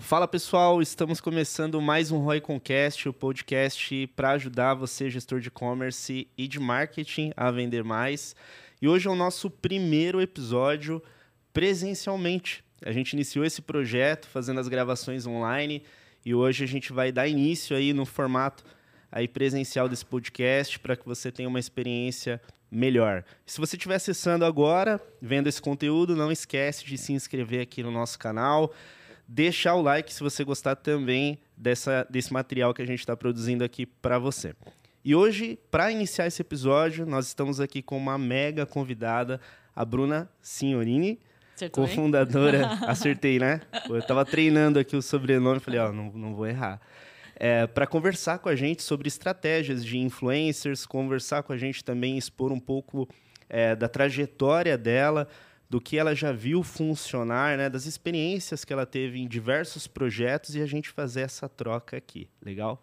Fala pessoal, estamos começando mais um Roy Concast, o podcast para ajudar você, gestor de e-commerce e de marketing, a vender mais. E hoje é o nosso primeiro episódio presencialmente. A gente iniciou esse projeto fazendo as gravações online e hoje a gente vai dar início aí no formato aí presencial desse podcast para que você tenha uma experiência melhor. Se você estiver acessando agora, vendo esse conteúdo, não esquece de se inscrever aqui no nosso canal deixar o like se você gostar também dessa, desse material que a gente está produzindo aqui para você. E hoje, para iniciar esse episódio, nós estamos aqui com uma mega convidada, a Bruna Signorini, cofundadora. Acertei, né? Eu estava treinando aqui o sobrenome falei, ó, oh, não, não vou errar. É, para conversar com a gente sobre estratégias de influencers, conversar com a gente também, expor um pouco é, da trajetória dela, do que ela já viu funcionar, né, das experiências que ela teve em diversos projetos e a gente fazer essa troca aqui, legal?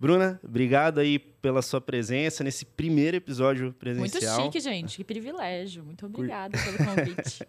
Bruna, obrigado aí pela sua presença nesse primeiro episódio presencial. Muito chique, gente. Que privilégio. Muito obrigada pelo convite.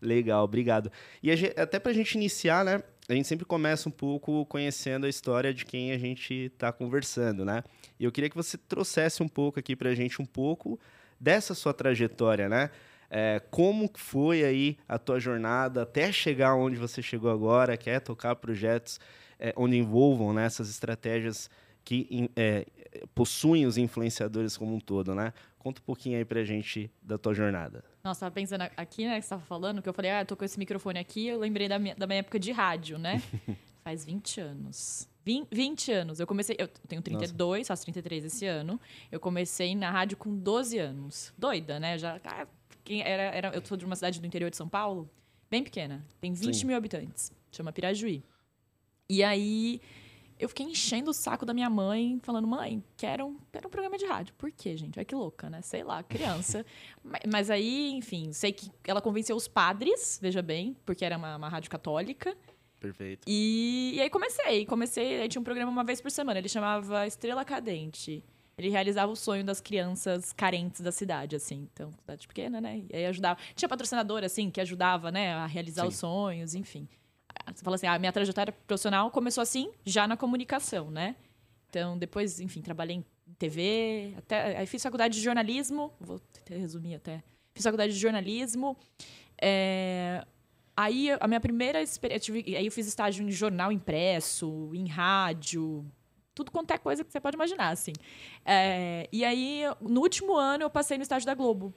Legal, obrigado. E gente, até para a gente iniciar, né? A gente sempre começa um pouco conhecendo a história de quem a gente está conversando, né? E eu queria que você trouxesse um pouco aqui para a gente um pouco dessa sua trajetória, né? É, como foi aí a tua jornada até chegar onde você chegou agora, que é tocar projetos é, onde envolvam né, essas estratégias que é, possuem os influenciadores como um todo, né? Conta um pouquinho aí pra gente da tua jornada. Nossa, tava pensando aqui, né, que você tava falando, que eu falei, ah, eu tô com esse microfone aqui, eu lembrei da minha, da minha época de rádio, né? Faz 20 anos. 20, 20 anos. Eu comecei, eu tenho 32, Nossa. faço 33 esse ano. Eu comecei na rádio com 12 anos. Doida, né? Já ah, quem era, era, eu sou de uma cidade do interior de São Paulo, bem pequena, tem 20 Sim. mil habitantes, chama Pirajuí. E aí eu fiquei enchendo o saco da minha mãe, falando, mãe, quero um, quero um programa de rádio. Por quê, gente? Olha que louca, né? Sei lá, criança. mas, mas, aí, enfim, sei que ela convenceu os padres, veja bem, porque era uma, uma rádio católica. Perfeito. E, e aí comecei, comecei, aí tinha um programa uma vez por semana, ele chamava Estrela Cadente ele realizava o sonho das crianças carentes da cidade, assim. Então, cidade pequena, né? E aí ajudava. Tinha patrocinador, assim, que ajudava, né, a realizar Sim. os sonhos, enfim. Você fala assim, a minha trajetória profissional começou assim, já na comunicação, né? Então, depois, enfim, trabalhei em TV, até aí fiz faculdade de jornalismo, vou resumir até. Fiz faculdade de jornalismo. É, aí a minha primeira experiência, aí eu fiz estágio em jornal impresso, em rádio, tudo quanto é coisa que você pode imaginar, assim. É, e aí, no último ano, eu passei no estágio da Globo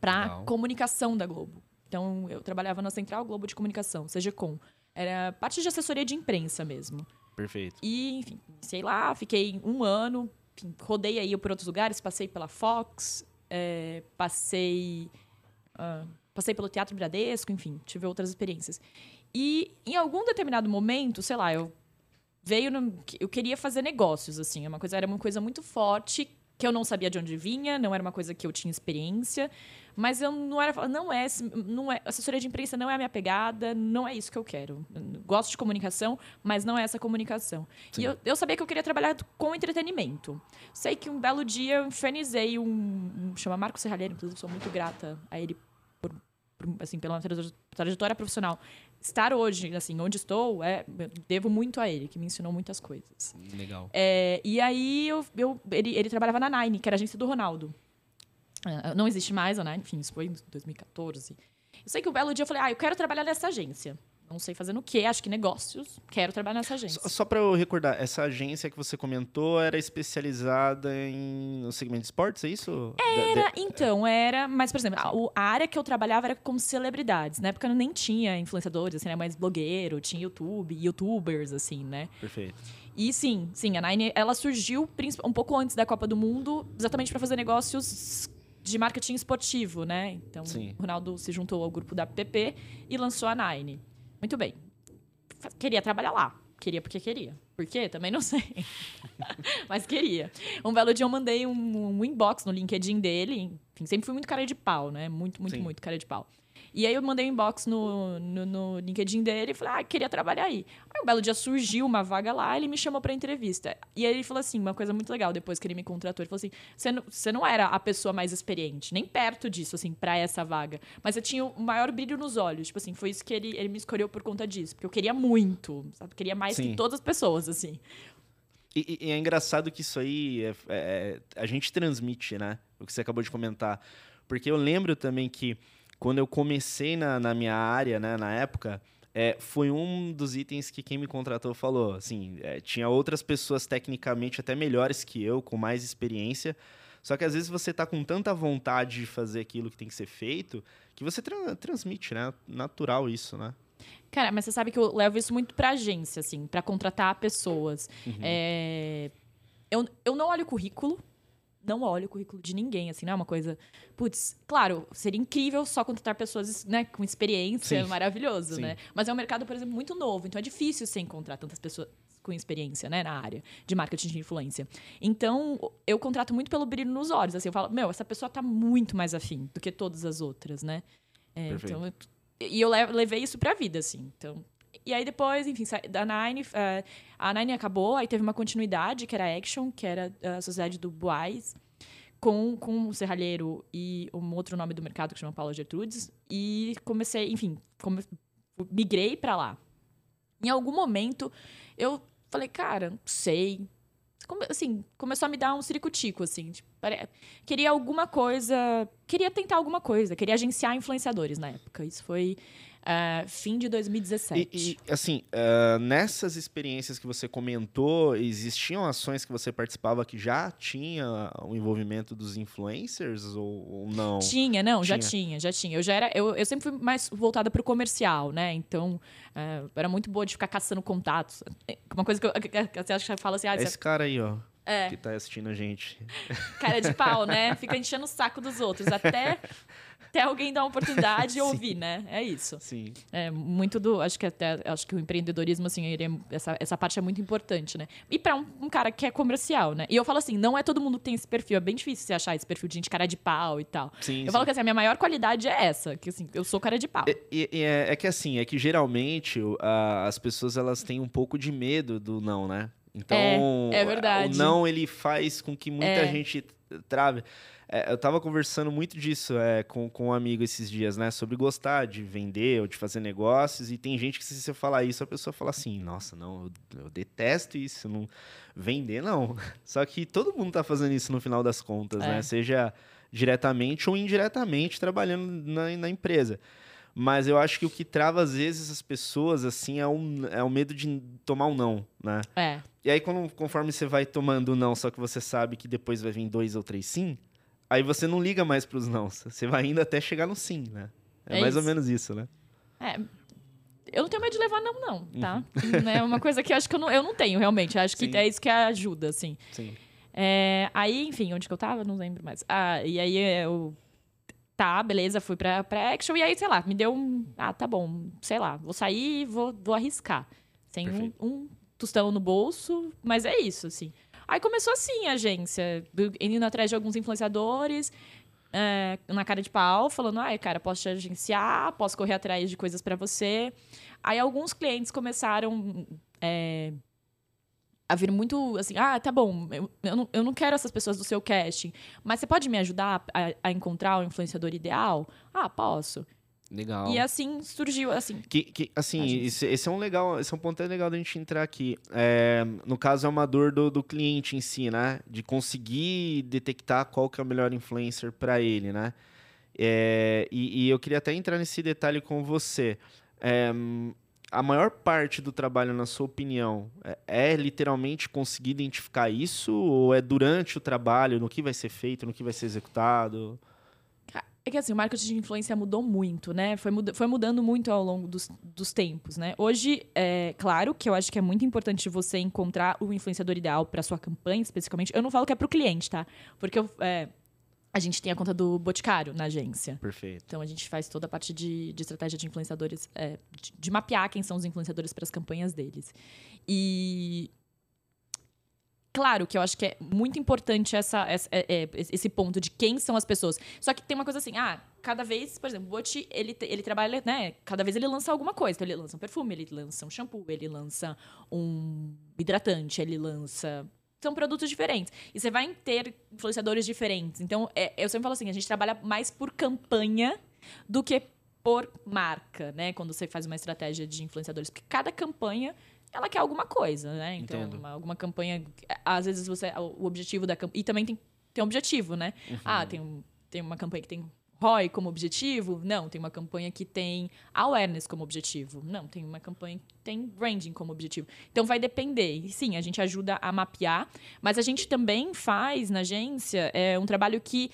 para comunicação da Globo. Então, eu trabalhava na Central Globo de Comunicação, CGCOM. Era parte de assessoria de imprensa mesmo. Perfeito. E, enfim, sei lá, fiquei um ano, enfim, rodei aí por outros lugares, passei pela Fox, é, passei. Uh, passei pelo Teatro Bradesco, enfim, tive outras experiências. E em algum determinado momento, sei lá, eu veio no, eu queria fazer negócios assim, é uma coisa era uma coisa muito forte que eu não sabia de onde vinha, não era uma coisa que eu tinha experiência, mas eu não era não é não é assessoria de imprensa não é a minha pegada, não é isso que eu quero. Eu gosto de comunicação, mas não é essa comunicação. Sim. E eu, eu sabia que eu queria trabalhar com entretenimento. Sei que um belo dia eu infernizei um, um chama Marcos Serralheiro, inclusive sou muito grata a ele por assim pela trajetória profissional estar hoje, assim, onde estou, é, devo muito a ele, que me ensinou muitas coisas. Legal. É, e aí eu, eu, ele, ele trabalhava na Nine, que era a agência do Ronaldo. É, não existe mais a Nine, enfim, isso foi em 2014. Eu sei que um belo dia eu falei, ah, eu quero trabalhar nessa agência não sei fazendo o quê, acho que negócios. Quero trabalhar nessa agência. Só, só para eu recordar, essa agência que você comentou era especializada em no segmento de esportes, é isso? Era, de, de... então, era, mas por exemplo, a, a, área que eu trabalhava era como celebridades. Na época nem tinha influenciadores, assim, mais blogueiro, tinha YouTube, youtubers assim, né? Perfeito. E sim, sim, a Nine, ela surgiu um pouco antes da Copa do Mundo, exatamente para fazer negócios de marketing esportivo, né? Então, sim. o Ronaldo se juntou ao grupo da PP e lançou a Nine. Muito bem. Queria trabalhar lá. Queria porque queria. Por quê? Também não sei. Mas queria. Um belo dia eu mandei um, um, inbox no LinkedIn dele. Enfim, sempre fui muito cara de pau, né? Muito, muito, Sim. muito cara de pau. E aí eu mandei um inbox no, no, no LinkedIn dele e falei, ah, queria trabalhar aí. Aí um belo dia surgiu uma vaga lá, ele me chamou pra entrevista. E aí ele falou assim, uma coisa muito legal, depois que ele me contratou, ele falou assim, você não, você não era a pessoa mais experiente, nem perto disso, assim, pra essa vaga. Mas eu tinha o maior brilho nos olhos, tipo assim, foi isso que ele, ele me escolheu por conta disso. Porque eu queria muito, sabe? Queria mais Sim. que todas as pessoas, assim. E, e- e é engraçado que isso aí é- é- a gente transmite, né? O que você acabou de comentar. Porque eu lembro também que quando eu comecei na, na minha área, né, na época, é, foi um dos itens que quem me contratou falou. Assim, é, tinha outras pessoas tecnicamente até melhores que eu, com mais experiência. Só que às vezes você tá com tanta vontade de fazer aquilo que tem que ser feito, que você tra- transmite, né? Natural isso, né? Cara, mas você sabe que eu levo isso muito pra agência, assim, pra contratar pessoas. Uhum. É, Eu, eu não olho o currículo, não olho o currículo de ninguém, assim, não é uma coisa. Putz, claro, seria incrível só contratar pessoas né, com experiência, Sim. maravilhoso, Sim. né? Mas é um mercado, por exemplo, muito novo, então é difícil você encontrar tantas pessoas com experiência, né, na área de marketing de influência. Então, eu contrato muito pelo brilho nos olhos, assim, eu falo, meu, essa pessoa tá muito mais afim do que todas as outras, né? É, então, eu- e eu le- levei isso pra vida, assim. Então, e aí depois, enfim, da Nine, eh, a Nine acabou, aí teve uma continuidade, que era a Action, que era a sociedade do Boaz, com, com o Serralheiro e um outro nome do mercado que chama Paula Gertrudes. E comecei, enfim, come- migrei pra lá. Em algum momento, eu falei, cara, não sei. Assim, começou a me dar um ciricutico, assim. tipo, queria alguma coisa. Queria tentar alguma coisa. Queria agenciar influenciadores na época. Isso foi ah, fim de 2017. E, e, assim, ah, nessas experiências que você comentou, existiam ações que você participava que já tinha o envolvimento dos influencers ou, ou não? Tinha, não, já Tinha. tinha, já tinha. Eu já era, eu, eu sempre fui mais voltada pro comercial, né? Então, é, eu era muito boa de ficar caçando contatos. Uma coisa que, eu, que, que você acha que fala assim, ah, É você esse cara aí, ó, é que tá assistindo a gente. cara de pau, né? Fica enchendo o saco dos outros até, até alguém dar uma oportunidade e ouvir, né? É isso. Sim. É muito do, acho que até, acho que o empreendedorismo assim, ele é- essa, essa parte é muito importante, né? E pra um, um cara que é comercial, né? E eu falo assim, não é todo mundo que tem esse perfil, é bem difícil você achar esse perfil de gente cara de pau e tal. Sim, Eu sim. falo que assim, a minha maior qualidade é essa, que assim, eu sou cara de pau. E é, é que assim, é que geralmente a- as pessoas elas têm um pouco de medo do não, né? Então, É, é verdade. o não ele faz com que muita É. gente trave. É, eu tava conversando muito disso é, com, com um amigo esses dias, né? Sobre gostar de vender ou de fazer negócios. E tem gente que, se você falar isso, a pessoa fala assim: Nossa, não, eu, eu detesto isso. Não, vender, não. Só que todo mundo tá fazendo isso no final das contas, É. né? Seja diretamente ou indiretamente trabalhando na, na empresa. Mas eu acho que o que trava, às vezes, as pessoas, assim, é, um, é o medo de tomar um não, né? É. E aí, quando, conforme você vai tomando o não, só que você sabe que depois vai vir dois ou três sim, aí você não liga mais pros não. Você vai indo até chegar no sim, né? É, É mais ou isso. menos isso, né? É. Eu não tenho medo de levar não, não, tá? Uhum. É uma coisa que eu acho que eu não, eu não tenho, realmente. Eu acho que Sim. é isso que ajuda, assim. Sim. É, aí, enfim, onde que eu tava? Não lembro mais. Ah, e aí eu. Tá, beleza, fui pra, pra action. E aí, sei lá, me deu um. Ah, tá bom, sei lá, vou sair e vou, vou arriscar. Sem um, um tostão no bolso, mas é isso, assim. Aí começou assim a agência, do- indo atrás de alguns influenciadores, é, na cara de pau, falando, ai, cara, posso te agenciar, posso correr atrás de coisas pra você. Aí alguns clientes começaram é, a vir muito assim, ah, tá bom, eu, eu, não, eu não quero essas pessoas do seu casting, mas você pode me ajudar a, a encontrar o influenciador ideal? Ah, posso. Legal. E assim surgiu, assim, Que, que, assim, Agência. esse, esse é um legal, esse é um ponto legal da gente entrar aqui. É, no caso, é uma dor do, do cliente em si, né? De conseguir detectar qual que é o melhor influencer para ele, né? É, e, e eu queria até entrar nesse detalhe com você. É, a maior parte do trabalho, na sua opinião, é, é literalmente conseguir identificar isso ou é durante o trabalho, no que vai ser feito, no que vai ser executado? É que assim, o marketing de influência mudou muito, né? Foi, muda- foi mudando muito ao longo dos, dos tempos, né? Hoje, é claro que eu acho que é muito importante você encontrar o influenciador ideal para sua campanha, especificamente. Eu não falo que é para o cliente, tá? Porque eu, é, a gente tem a conta do Boticário na agência. Perfeito. Então a gente faz toda a parte de, de estratégia de influenciadores, é, de, de mapear quem são os influenciadores para as campanhas deles. E Claro que eu acho que é muito importante essa, essa é, é, esse ponto de quem são as pessoas. Só que tem uma coisa assim, ah, cada vez, por exemplo, o Bot, ele, ele trabalha, né? Cada vez ele lança alguma coisa. Então, ele lança um perfume, ele lança um shampoo, ele lança um hidratante, ele lança são produtos diferentes. E você vai ter influenciadores diferentes. Então, é, eu sempre falo assim, a gente trabalha mais por campanha do que por marca, né? Quando você faz uma estratégia de influenciadores. Porque cada campanha ela quer alguma coisa, né? Então, uma, alguma campanha. Às vezes você. O objetivo da campanha. E também tem, tem um objetivo, né? Uhum. Ah, tem, tem uma campanha que tem ROI como objetivo? Não, tem uma campanha que tem awareness como objetivo. Não, tem uma campanha que tem branding como objetivo. Então vai depender. E sim, a gente ajuda a mapear, mas a gente também faz na agência é, um trabalho que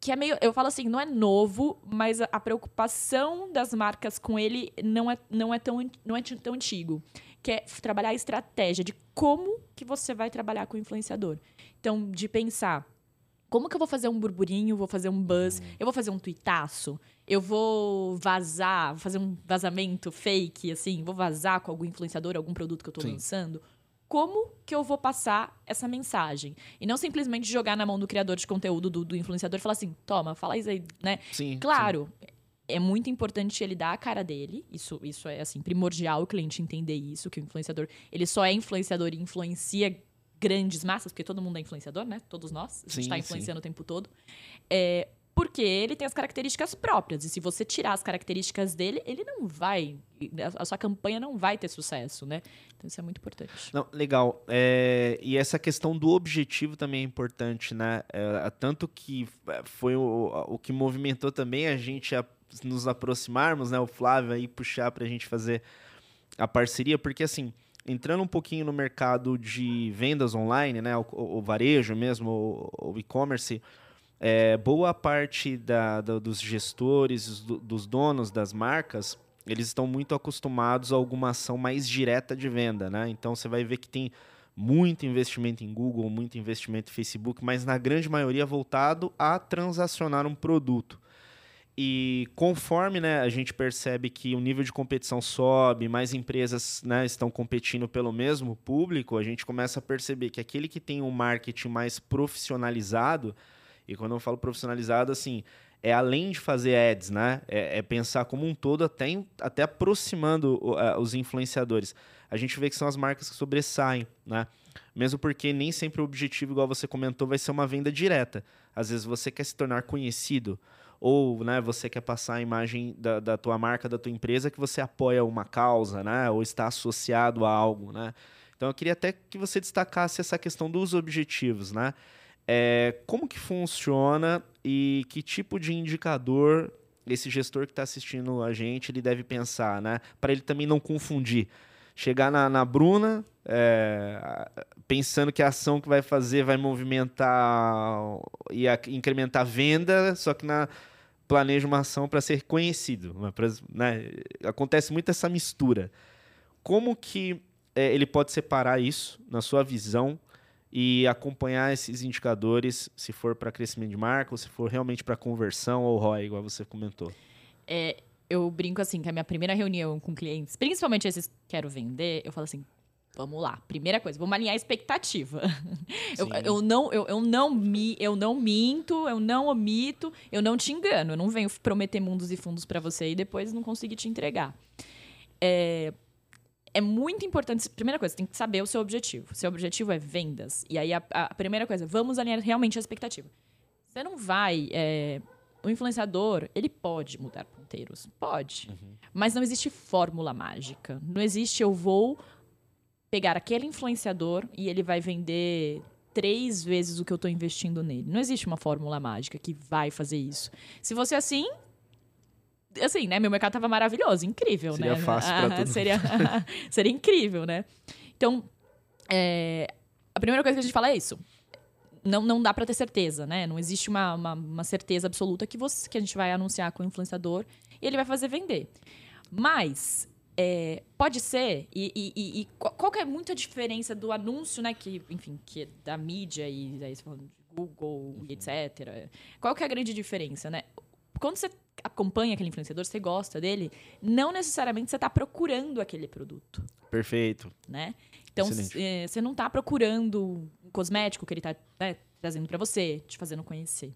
que é meio, eu falo assim, não é novo, mas a, preocupação das marcas com ele não é, não é tão não é tão antigo que é trabalhar a estratégia de como que você vai trabalhar com o influenciador. Então, de pensar, como que eu vou fazer um burburinho, vou fazer um buzz, uhum. eu vou fazer um tuitaço, eu vou vazar, vou fazer um vazamento fake, assim, vou vazar com algum influenciador, algum produto que eu estou lançando. Como que eu vou passar essa mensagem? E não simplesmente jogar na mão do criador de conteúdo, do, do influenciador, e falar assim, toma, fala isso aí, né? Sim. Claro, sim é muito importante ele dar a cara dele. Isso, isso é assim primordial o cliente entender isso, que o influenciador, ele só é influenciador e influencia grandes massas, porque todo mundo é influenciador, né? Todos nós, a gente está influenciando sim. o tempo todo. É, porque ele tem as características próprias. E se você tirar as características dele, ele não vai. A sua campanha não vai ter sucesso, né? Então isso é muito importante. Não, legal. É, e essa questão do objetivo também é importante, né? É, tanto que foi o, o que movimentou também a gente a nos aproximarmos, né? O Flávio aí puxar para a gente fazer a parceria, porque assim, entrando um pouquinho no mercado de vendas online, né? O, o varejo mesmo, o, o e-commerce, é, boa parte da, da, dos gestores, do, dos donos das marcas, eles estão muito acostumados a alguma ação mais direta de venda, né? Então você vai ver que tem muito investimento em Google, muito investimento em Facebook, mas na grande maioria voltado a transacionar um produto. E conforme né, a gente percebe que o nível de competição sobe, mais empresas né, estão competindo pelo mesmo público, a gente começa a perceber que aquele que tem um marketing mais profissionalizado, e quando eu falo profissionalizado, assim, é além de fazer ads, né? É, é pensar como um todo, até, até aproximando uh, os influenciadores. A gente vê que são as marcas que sobressaem, né? Mesmo porque nem sempre o objetivo, igual você comentou, vai ser uma venda direta. Às vezes você quer se tornar conhecido ou né, você quer passar a imagem da, da tua marca, da tua empresa, que você apoia uma causa, né, ou está associado a algo, né? Então eu queria até que você destacasse essa questão dos objetivos, né? É, como que funciona e que tipo de indicador esse gestor que está assistindo a gente ele deve pensar, né? Para ele também não confundir. Chegar na, na Bruna, é, pensando que a ação que vai fazer vai movimentar e incrementar venda, só que na, planeja uma ação para ser conhecido. Né? Acontece muito essa mistura. Como que é, ele pode separar isso na sua visão e acompanhar esses indicadores, se for para crescimento de marca, ou se for realmente para conversão ou ROI, igual você comentou? É, eu brinco assim, que a minha primeira reunião com clientes, principalmente esses que quero vender, eu falo assim, Vamos lá. Primeira coisa, vamos alinhar a expectativa. Eu, eu, não, eu, eu, não me, eu não minto, eu não omito, eu não te engano. Eu não venho prometer mundos e fundos para você e depois não conseguir te entregar. É, é muito importante. Primeira coisa, você tem que saber o seu objetivo. Seu objetivo é vendas. E aí a, a primeira coisa, vamos alinhar realmente a expectativa. Você não vai. É, o influenciador, ele pode mudar ponteiros. Pode. Uhum. Mas não existe fórmula mágica. Não existe eu vou pegar aquele influenciador e ele vai vender três vezes o que eu estou investindo nele. Não existe uma fórmula mágica que vai fazer isso. Se fosse assim, assim, né? Meu mercado tava maravilhoso, incrível, seria né? Fácil ah, pra seria seria incrível, né? Então, é, a primeira coisa que a gente fala é isso. Não, não dá para ter certeza, né? Não existe uma, uma, uma, certeza absoluta que, você, que a gente vai anunciar com o influenciador e ele vai fazer vender. Mas é, pode ser, e, e, e, qual que é muita diferença do anúncio, né, que, enfim, que é da mídia e daí falando de Google e etc. Qual que é a grande diferença, né? quando você acompanha aquele influenciador, você gosta dele, não necessariamente você está procurando aquele produto, Perfeito. né? Então, eh, você não está procurando cosmético que ele está trazendo para você, te fazendo conhecer.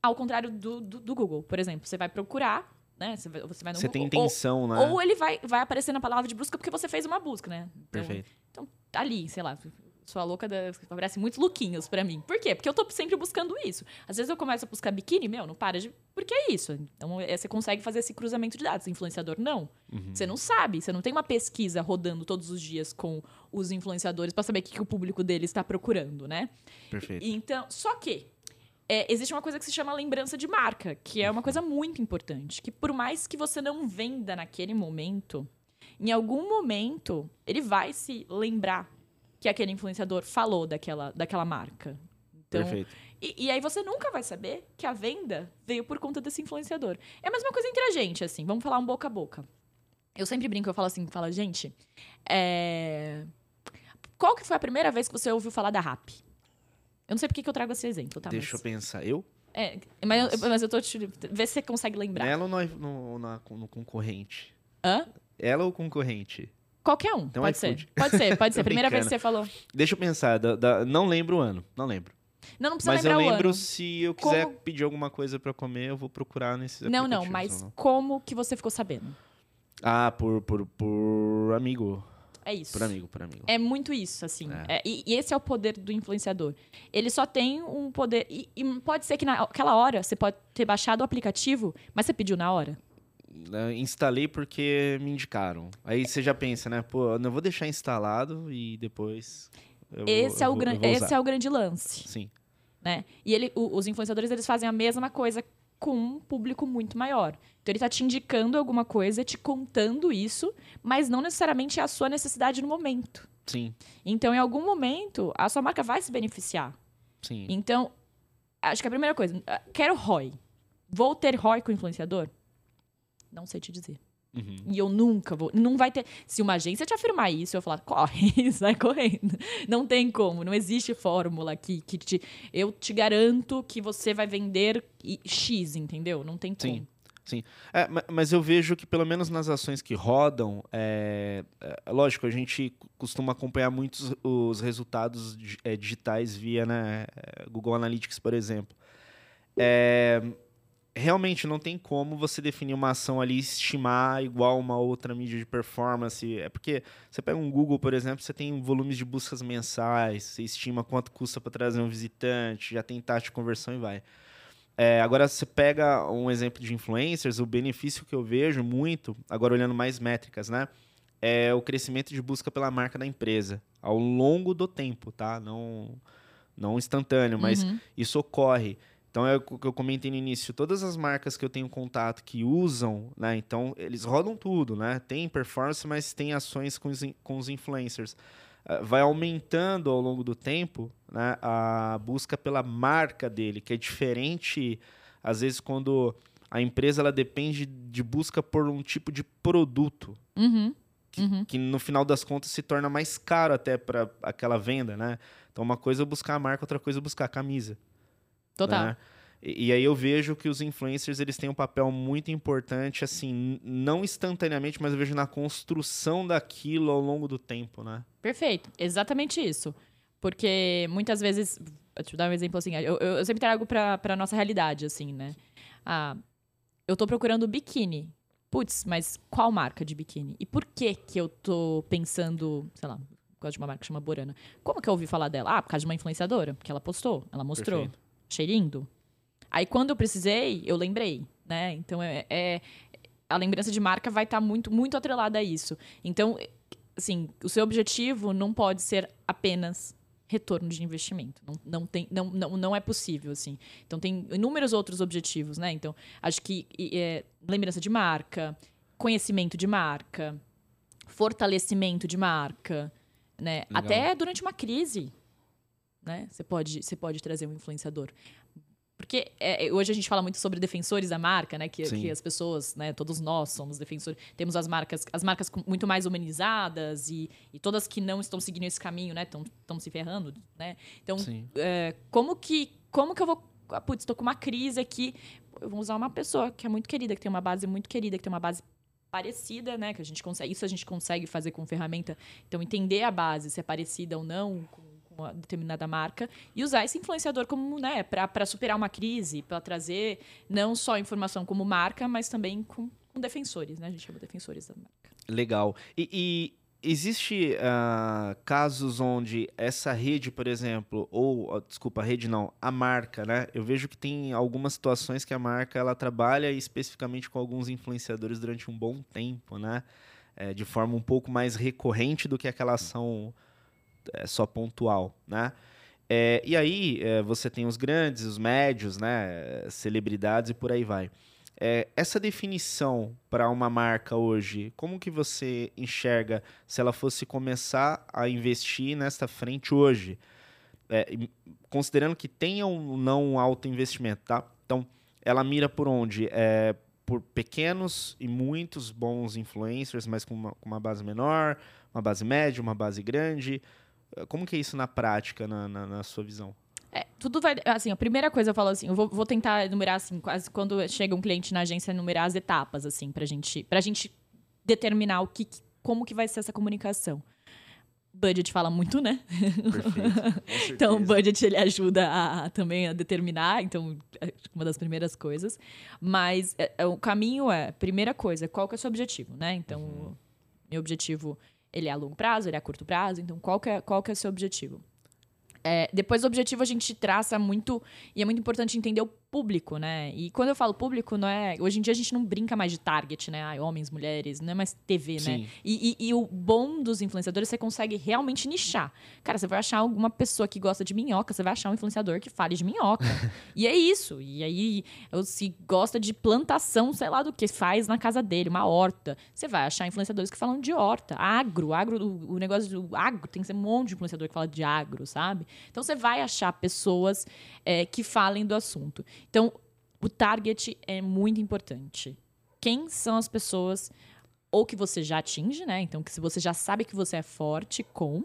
Ao contrário do, do, do Google, por exemplo, você vai procurar, né? Você vai, você vai no Você tem Google, ou- intenção, né? ou ele vai, vai aparecer na palavra de busca porque você fez uma busca, né? Então, Perfeito. Então, tá ali, sei lá, sou a louca da. Aparece muitos lookinhos pra mim. Por quê? Porque eu tô sempre buscando isso. Às vezes eu começo a buscar biquíni, meu, não para de. Porque é isso. Então é, você consegue fazer esse cruzamento de dados. Influenciador, não. Uhum. Você não sabe. Você não tem uma pesquisa rodando todos os dias com os influenciadores pra saber o que, que o público deles está procurando, né? Perfeito. Então, só que é, existe uma coisa que se chama lembrança de marca, que é uma coisa muito importante. Que por mais que você não venda naquele momento, em algum momento ele vai se lembrar que aquele influenciador falou daquela, daquela marca. Então, Perfeito. e, e aí você nunca vai saber que a venda veio por conta desse influenciador. É a mesma coisa entre a gente, assim. Vamos falar um boca a boca. Eu sempre brinco, eu falo assim, fala, gente, é... qual que foi a primeira vez que você ouviu falar da RAP? Eu não sei por que eu trago esse exemplo, tá? Deixa eu mas, pensar. Eu? é, mas, eu, mas eu tô te... Vê se você consegue lembrar. Ela ou no, no, na- no concorrente? Hã? Ela ou o concorrente? Qualquer um, Então pode iFood. ser. Pode ser, pode ser. Primeira vez que você falou. Deixa eu pensar. da- da- não lembro o ano. Não lembro. Não, não precisa Mas eu lembrar o lembro ano. se eu quiser Como- pedir alguma coisa pra comer, eu vou procurar nesses Não, não, mas não? como que você ficou sabendo? Ah, por, por, por amigo. É isso. Por amigo, por amigo. É muito isso, assim. É. É, e, e esse é o poder do influenciador. Ele só tem um poder. E, e pode ser que naquela hora você pode ter baixado o aplicativo, mas você pediu na hora. Né, instalei porque me indicaram. Aí você já pensa, né? Pô, eu não vou deixar instalado e depois. vou- esse é, o vou- gran- eu vou esse é o grande lance, Sim, né? E ele, o- os influenciadores, eles fazem a mesma coisa com um público muito maior. Então ele tá te indicando alguma coisa, te contando isso, mas não necessariamente é a sua necessidade no momento. sim, Então, em algum momento, a sua marca vai se beneficiar. sim. Então, acho que a primeira coisa, ah, quero ROI. Vou ter ROI com o influenciador? Não sei te dizer. Uhum. E eu nunca vou. Não vai ter. Se uma agência te afirmar isso, eu falar, corre, sai correndo. Não tem como. Não existe fórmula aqui que te. Eu te garanto que você vai vender X, entendeu? Não tem como. Sim. É, ma- mas eu vejo que, pelo menos nas ações que rodam, é, é, lógico, a gente costuma acompanhar muitos os resultados é, digitais via né, é, Google Analytics, por exemplo. É, realmente não tem como você definir uma ação ali e estimar igual uma outra mídia de performance. É porque você pega um Google, por exemplo, você tem volumes de buscas mensais, você estima quanto custa para trazer um visitante, já tem taxa de conversão e vai. É, agora, você pega um exemplo de influencers, o benefício que eu vejo muito, agora olhando mais métricas, né? É o crescimento de busca pela marca da empresa ao longo do tempo, tá? Não, não instantâneo, mas Uhum. isso ocorre. Então, é o que eu comentei no início, todas as marcas que eu tenho contato que usam, né? Então, eles rodam tudo, né? Tem performance, mas tem ações com os, com os influencers. Ah, vai aumentando ao longo do tempo né, a busca pela marca dele, que é diferente, às vezes, quando a empresa ela depende de busca por um tipo de produto, Uhum. Uhum. que no final das contas se torna mais caro até para aquela venda, né? Então, uma coisa é buscar a marca, outra coisa é buscar a camisa. Total. né? E, e aí eu vejo que os influencers eles têm um papel muito importante, assim, não instantaneamente, mas eu vejo na construção daquilo ao longo do tempo, né? Perfeito, exatamente isso. Porque muitas vezes, te dar um exemplo assim, eu, eu eu sempre trago pra, pra nossa realidade, assim, né? Ah, eu tô procurando biquíni. Putz, mas qual marca de biquíni? E por que que eu tô pensando, sei lá, gosto de uma marca que chama Borana. Como que eu ouvi falar dela? Ah, por causa de uma influenciadora, porque ela postou, ela mostrou. Perfeito. Achei lindo. Aí quando eu precisei, eu lembrei, né? Então é, é- a lembrança de marca vai estar muito muito atrelada a isso. Então, assim, o seu objetivo não pode ser apenas retorno de investimento. Não, não, tem, não, não, não é possível, assim. Então, tem inúmeros outros objetivos, né? Então, acho que é, lembrança de marca, conhecimento de marca, fortalecimento de marca, né? Legal. Até durante uma crise, né? Você pode, você pode trazer um influenciador. Porque é, hoje a gente fala muito sobre defensores da marca, né? Que, que as pessoas, né? Todos nós somos defensores. Temos as marcas, as marcas muito mais humanizadas e, e todas que não estão seguindo esse caminho, né? Estão se ferrando, né? Então, é, como que como que eu vou ah, putz, tô com uma crise aqui. Eu vou usar uma pessoa que é muito querida, que tem uma base muito querida, que tem uma base parecida, né? Que a gente consegue. Isso a gente consegue fazer com ferramenta. Então, entender a base, se é parecida ou não com, com uma determinada marca, e usar esse influenciador como, né, para superar uma crise, para trazer não só informação como marca, mas também com, com defensores, né? A gente chama defensores da marca. Legal. E, e existe uh, casos onde essa rede, por exemplo, ou desculpa, a rede não, a marca, né? Eu vejo que tem algumas situações que a marca ela trabalha especificamente com alguns influenciadores durante um bom tempo, né? É, de forma um pouco mais recorrente do que aquela ação é, só pontual, né? É, e aí é, você tem os grandes, os médios, né? Celebridades e por aí vai. É, essa definição para uma marca hoje, como que você enxerga se ela fosse começar a investir nesta frente hoje? É, considerando que tenha ou não um alto investimento, tá? Então, ela mira por onde? É, por pequenos e muitos bons influencers, mas com uma, com uma, base menor, uma base média, uma base grande. Como que é isso na prática, na, na, na sua visão? É, tudo vai. Assim, a primeira coisa eu falo assim, eu vou, vou tentar enumerar assim, quase quando chega um cliente na agência, enumerar as etapas, assim, pra gente, pra gente determinar o que, como que vai ser essa comunicação. Budget fala muito, né? Perfeito, então, o budget ele ajuda a, a, também a determinar, então, é uma das primeiras coisas. Mas é, é, o caminho é, primeira coisa, qual que é o seu objetivo, né? Então, uhum. meu objetivo, ele é a longo prazo, ele é a curto prazo, então qual que é, qual que é o seu objetivo? É, depois, o objetivo a gente traça muito, e é muito importante entender o público, né? E quando eu falo público, não é. Hoje em dia a gente não brinca mais de target, né? Ai, homens, mulheres, não é mais TV, né? Sim. né? E, e, e, o bom dos influenciadores, você consegue realmente nichar. Cara, você vai achar alguma pessoa que gosta de minhoca, você vai achar um influenciador que fale de minhoca. e é isso. E aí, se gosta de plantação, sei lá do que, faz na casa dele, uma horta. Você vai achar influenciadores que falam de horta. Agro, agro, o, o negócio do agro, tem que ser um monte de influenciador que fala de agro, sabe? Então você vai achar pessoas é, que falem do assunto. Então, o target é muito importante. Quem são as pessoas ou que você já atinge, né? Então, que se você já sabe que você é forte com,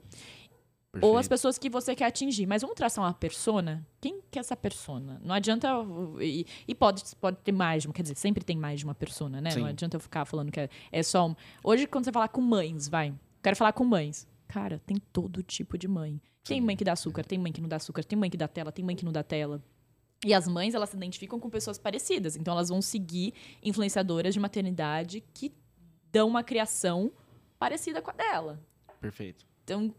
Perfeito. ou as pessoas que você quer atingir. Mas vamos traçar uma persona? Quem que é essa persona? Não adianta. E, e, pode, pode ter mais de uma, quer dizer, sempre tem mais de uma persona, né? Sim. Não adianta eu ficar falando que é, é só um. Hoje, quando você falar com mães, vai. Quero falar com mães. Cara, tem todo tipo de mãe. Tem mãe que dá açúcar, tem mãe que não dá açúcar, tem mãe que dá tela, tem mãe que não dá tela. E as mães, elas se identificam com pessoas parecidas. Então, elas vão seguir influenciadoras de maternidade que dão uma criação parecida com a dela. Perfeito. Então,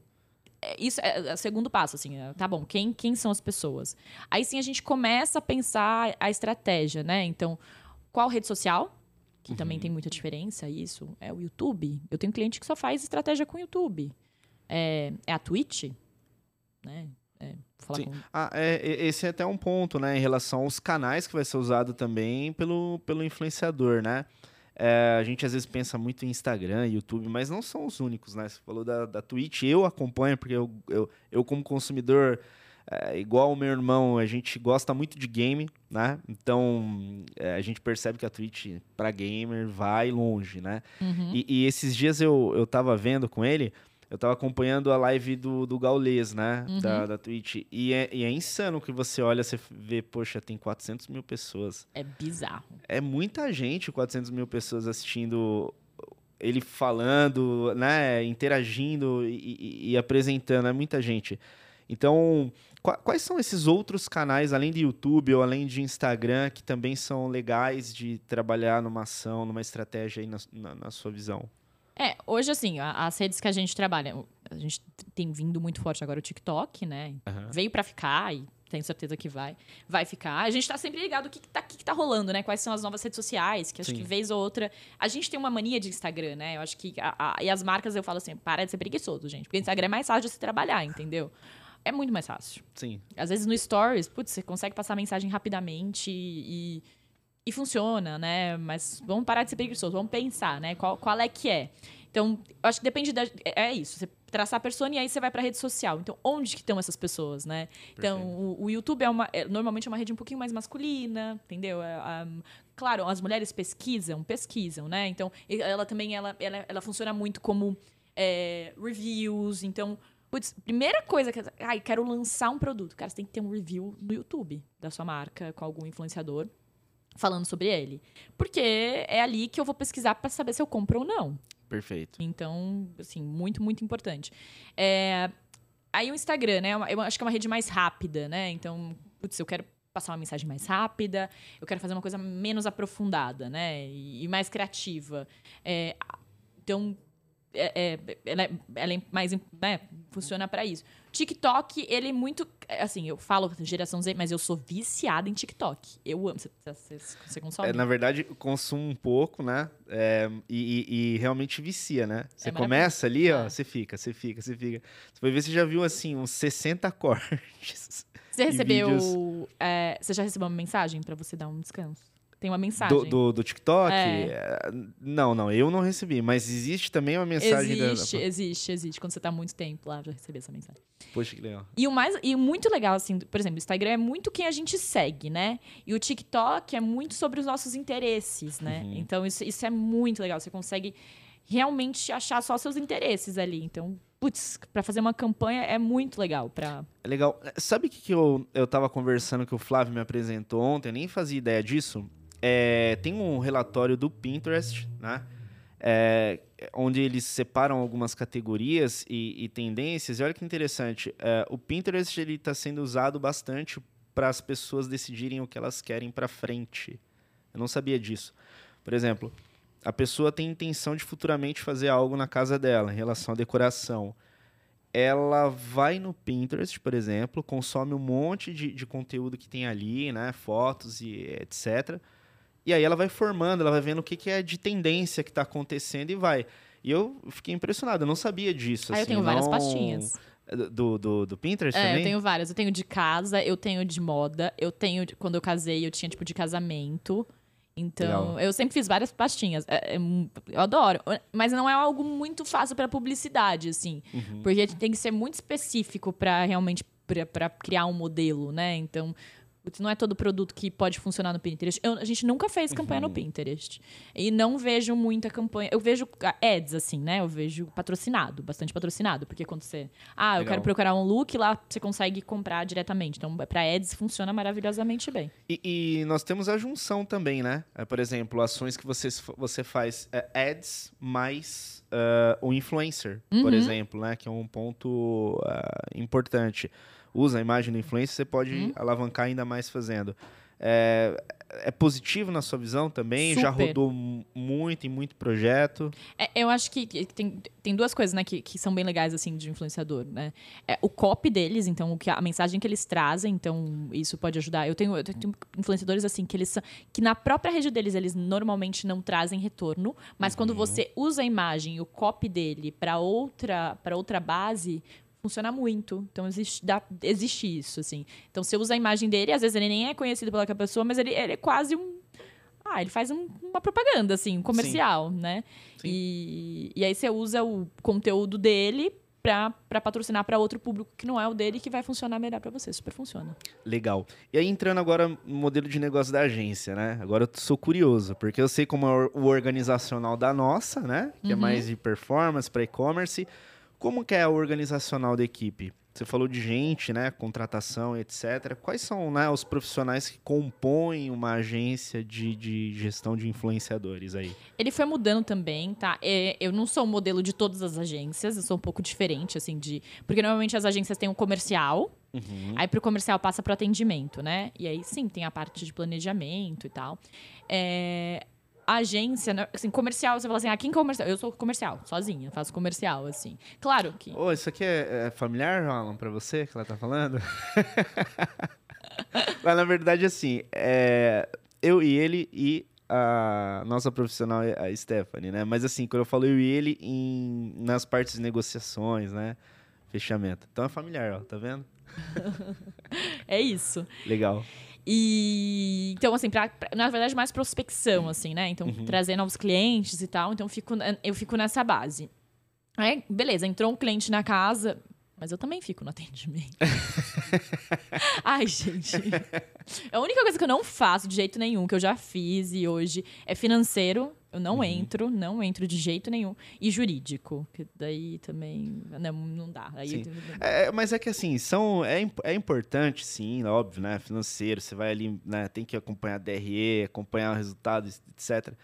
é, isso é, é o segundo passo, assim. É, tá bom, quem, quem são as pessoas? Aí sim a gente começa a pensar a estratégia, né? Então, qual rede social? Que uhum. também tem muita diferença, isso. É o YouTube. Eu tenho cliente que só faz estratégia com o YouTube. É, é a Twitch, né? É, Sim. Com... Ah, é, esse é até um ponto, né, em relação aos canais que vai ser usado também pelo, pelo influenciador, né? É, a gente às vezes pensa muito em Instagram, YouTube, mas não são os únicos, né? Você falou da, da Twitch, eu acompanho, porque eu, eu, eu como consumidor, é, igual o meu irmão, a gente gosta muito de game, né? Então, é, a gente percebe que a Twitch, para gamer, vai longe, né? Uhum. E, e, esses dias eu, eu tava vendo com ele, eu tava acompanhando a live do, do Gaules, né? Uhum. Da, da Twitch. E é, e é insano que você olha, você vê, poxa, tem 400 mil pessoas. É bizarro. É muita gente, 400 mil pessoas assistindo ele falando, né? Interagindo e, e, e apresentando. É muita gente. Então, quais são esses outros canais, além de YouTube ou além de Instagram, que também são legais de trabalhar numa ação, numa estratégia aí na, na, na sua visão? É, hoje, assim, as redes que a gente trabalha, a gente tem vindo muito forte agora o TikTok, né? Uhum. Veio para ficar e tenho certeza que vai. Vai ficar. A gente tá sempre ligado o que, que, tá, que, que tá rolando, né? Quais são as novas redes sociais, que acho Sim. que vez ou outra. A gente tem uma mania de Instagram, né? Eu acho que. A, a, e as marcas eu falo assim, para de ser preguiçoso, gente. Porque Instagram é mais fácil de se trabalhar, entendeu? É muito mais fácil. Sim. Às vezes no Stories, putz, você consegue passar mensagem rapidamente e e funciona, né? Mas vamos parar de ser preguiçoso, vamos pensar, né? Qual, qual é que é? Então, acho que depende da. É, é isso. Você traçar a persona e aí você vai para rede social. Então, onde que estão essas pessoas, né? Então, o, o, YouTube é uma. É, normalmente é uma rede um pouquinho mais masculina, entendeu? É, um, claro, as mulheres pesquisam, pesquisam, né? Então, ela também ela, ela, ela funciona muito como é, reviews. Então, Putz, primeira coisa que. Ai, quero lançar um produto. Cara, você tem que ter um review no YouTube da sua marca com algum influenciador falando sobre ele. Porque é ali que eu vou pesquisar para saber se eu compro ou não. Perfeito. Então, assim, muito, muito importante. É, Aí o Instagram, né? Eu acho que é uma rede mais rápida, né? Então, putz, eu quero passar uma mensagem mais rápida, eu quero fazer uma coisa menos aprofundada, né? E, e mais criativa. É, então, é, é, ela, é, ela é mais, né, funciona para isso. TikTok, ele é muito, assim, eu falo geração Z, mas eu sou viciada em TikTok. Eu amo. Você, você, você consome? É, na verdade, consumo um pouco, né? É, e, e, e, realmente vicia, né? Você é começa ali, ó, é. você fica, você fica, você fica. Você vai ver, você já viu, assim, uns 60 cortes. Você recebeu... É, você já recebeu uma mensagem para você dar um descanso? Tem uma mensagem. Do, do, do TikTok? É. é. Não, não, eu não recebi. Mas existe também uma mensagem. Existe, da... existe, existe. Quando você tá muito tempo lá, já recebi essa mensagem. Poxa, que legal. E o mais, e muito legal, assim, por exemplo, o Instagram é muito quem a gente segue, né? E o TikTok é muito sobre os nossos interesses, né? Uhum. Então, isso, isso é muito legal. Você consegue realmente achar só seus interesses ali. Então, putz, para fazer uma campanha é muito legal. Pra... É legal. Sabe o que, que eu, eu tava conversando que o Flávio me apresentou ontem? Eu nem fazia ideia disso. É, tem um relatório do Pinterest, né? É, onde eles separam algumas categorias e, e, tendências. E olha que interessante, é, o Pinterest ele está sendo usado bastante para as pessoas decidirem o que elas querem para frente. Eu não sabia disso. Por exemplo, a pessoa tem intenção de futuramente fazer algo na casa dela em relação à decoração. Ela vai no Pinterest, por exemplo, consome um monte de, de conteúdo que tem ali, né, fotos e etc e aí ela vai formando, ela vai vendo o que, que é de tendência que está acontecendo e vai. E eu fiquei impressionado, eu não sabia disso. Aí assim, eu tenho não... várias pastinhas. Do, do, do Pinterest é, também? eu tenho várias. Eu tenho de casa, eu tenho de moda, eu tenho... De, quando eu casei, eu tinha, tipo, de casamento. Então, Legal. eu sempre fiz várias pastinhas. É, é, eu adoro. Mas não é algo muito fácil para publicidade, assim. Uhum. Porque tem que ser muito específico para realmente para criar um modelo, né? Então, Putz, não é todo produto que pode funcionar no Pinterest. Eu, a gente nunca fez campanha uhum. no Pinterest. E não vejo muita campanha. Eu vejo ads, assim, né? Eu vejo patrocinado, bastante patrocinado. Porque quando você. Ah, eu Legal. quero procurar um look, lá você consegue comprar diretamente. Então, para ads funciona maravilhosamente bem. E, e, nós temos a junção também, né? É, por exemplo, ações que você, você faz é, ads mais uh, o influencer, uhum. por exemplo, né? Que é um ponto uh, importante usa a imagem do influencer, você pode hum. alavancar ainda mais fazendo. É, é positivo na sua visão também? Super. Já rodou muito em muito projeto? É, eu acho que tem, tem duas coisas né, que, que são bem legais assim de influenciador. Né? É, o copy deles, então o que, a mensagem que eles trazem, então isso pode ajudar. Eu tenho, eu tenho influenciadores assim que eles que na própria rede deles eles normalmente não trazem retorno, mas uhum. quando você usa a imagem e o copy dele para outra para outra base, funciona muito. Então existe, dá, existe isso, assim. Então você usa a imagem dele, às vezes ele nem é conhecido pela pessoa, mas ele, ele é quase um. Ah, ele faz um, uma propaganda, assim, um comercial, Sim. né? Sim. E, e aí você usa o conteúdo dele para patrocinar para outro público que não é o dele que vai funcionar melhor para você. Super funciona. Legal. E aí entrando agora no modelo de negócio da agência, né? Agora eu sou curioso, porque eu sei como é o organizacional da nossa, né? Que é uhum. é mais de performance para e-commerce. Como que é o organizacional da equipe? Você falou de gente, né, contratação, etc. Quais são né, os profissionais que compõem uma agência de, de gestão de influenciadores aí? Ele foi mudando também, tá? É, eu não sou o modelo de todas as agências, eu sou um pouco diferente, assim, de. Porque normalmente as agências têm um comercial, uhum. aí pro comercial passa pro atendimento, né? E aí sim, tem a parte de planejamento e tal. É, agência, né, assim, comercial, você fala assim, ah, quem comercial? Eu sou comercial, sozinha, faço comercial, assim. Claro que. Ô, oh, isso aqui é, é familiar, Alan, pra você que ela tá falando? Mas na verdade, assim, é, eu e ele e a nossa profissional, a Stephanie, né? Mas assim, quando eu falo eu e ele, em, nas partes de negociações, né? Fechamento. Então é familiar, ó, tá vendo? é isso. Legal. E então, assim, pra, pra, na verdade, mais prospecção, assim, né? Então, uhum. trazer novos clientes e tal. Então, eu fico, eu fico nessa base. Aí, beleza, entrou um cliente na casa, Mas eu também fico no atendimento. Ai, gente. A única coisa que eu não faço de jeito nenhum, que eu já fiz e hoje, é financeiro. Eu não uhum. entro, não entro de jeito nenhum. E jurídico, que daí também não, não dá. Aí eu... é, mas é que assim, são, é, é importante, sim, óbvio, né? Financeiro, você vai ali, né? Tem que acompanhar DRE, acompanhar o resultado, etc.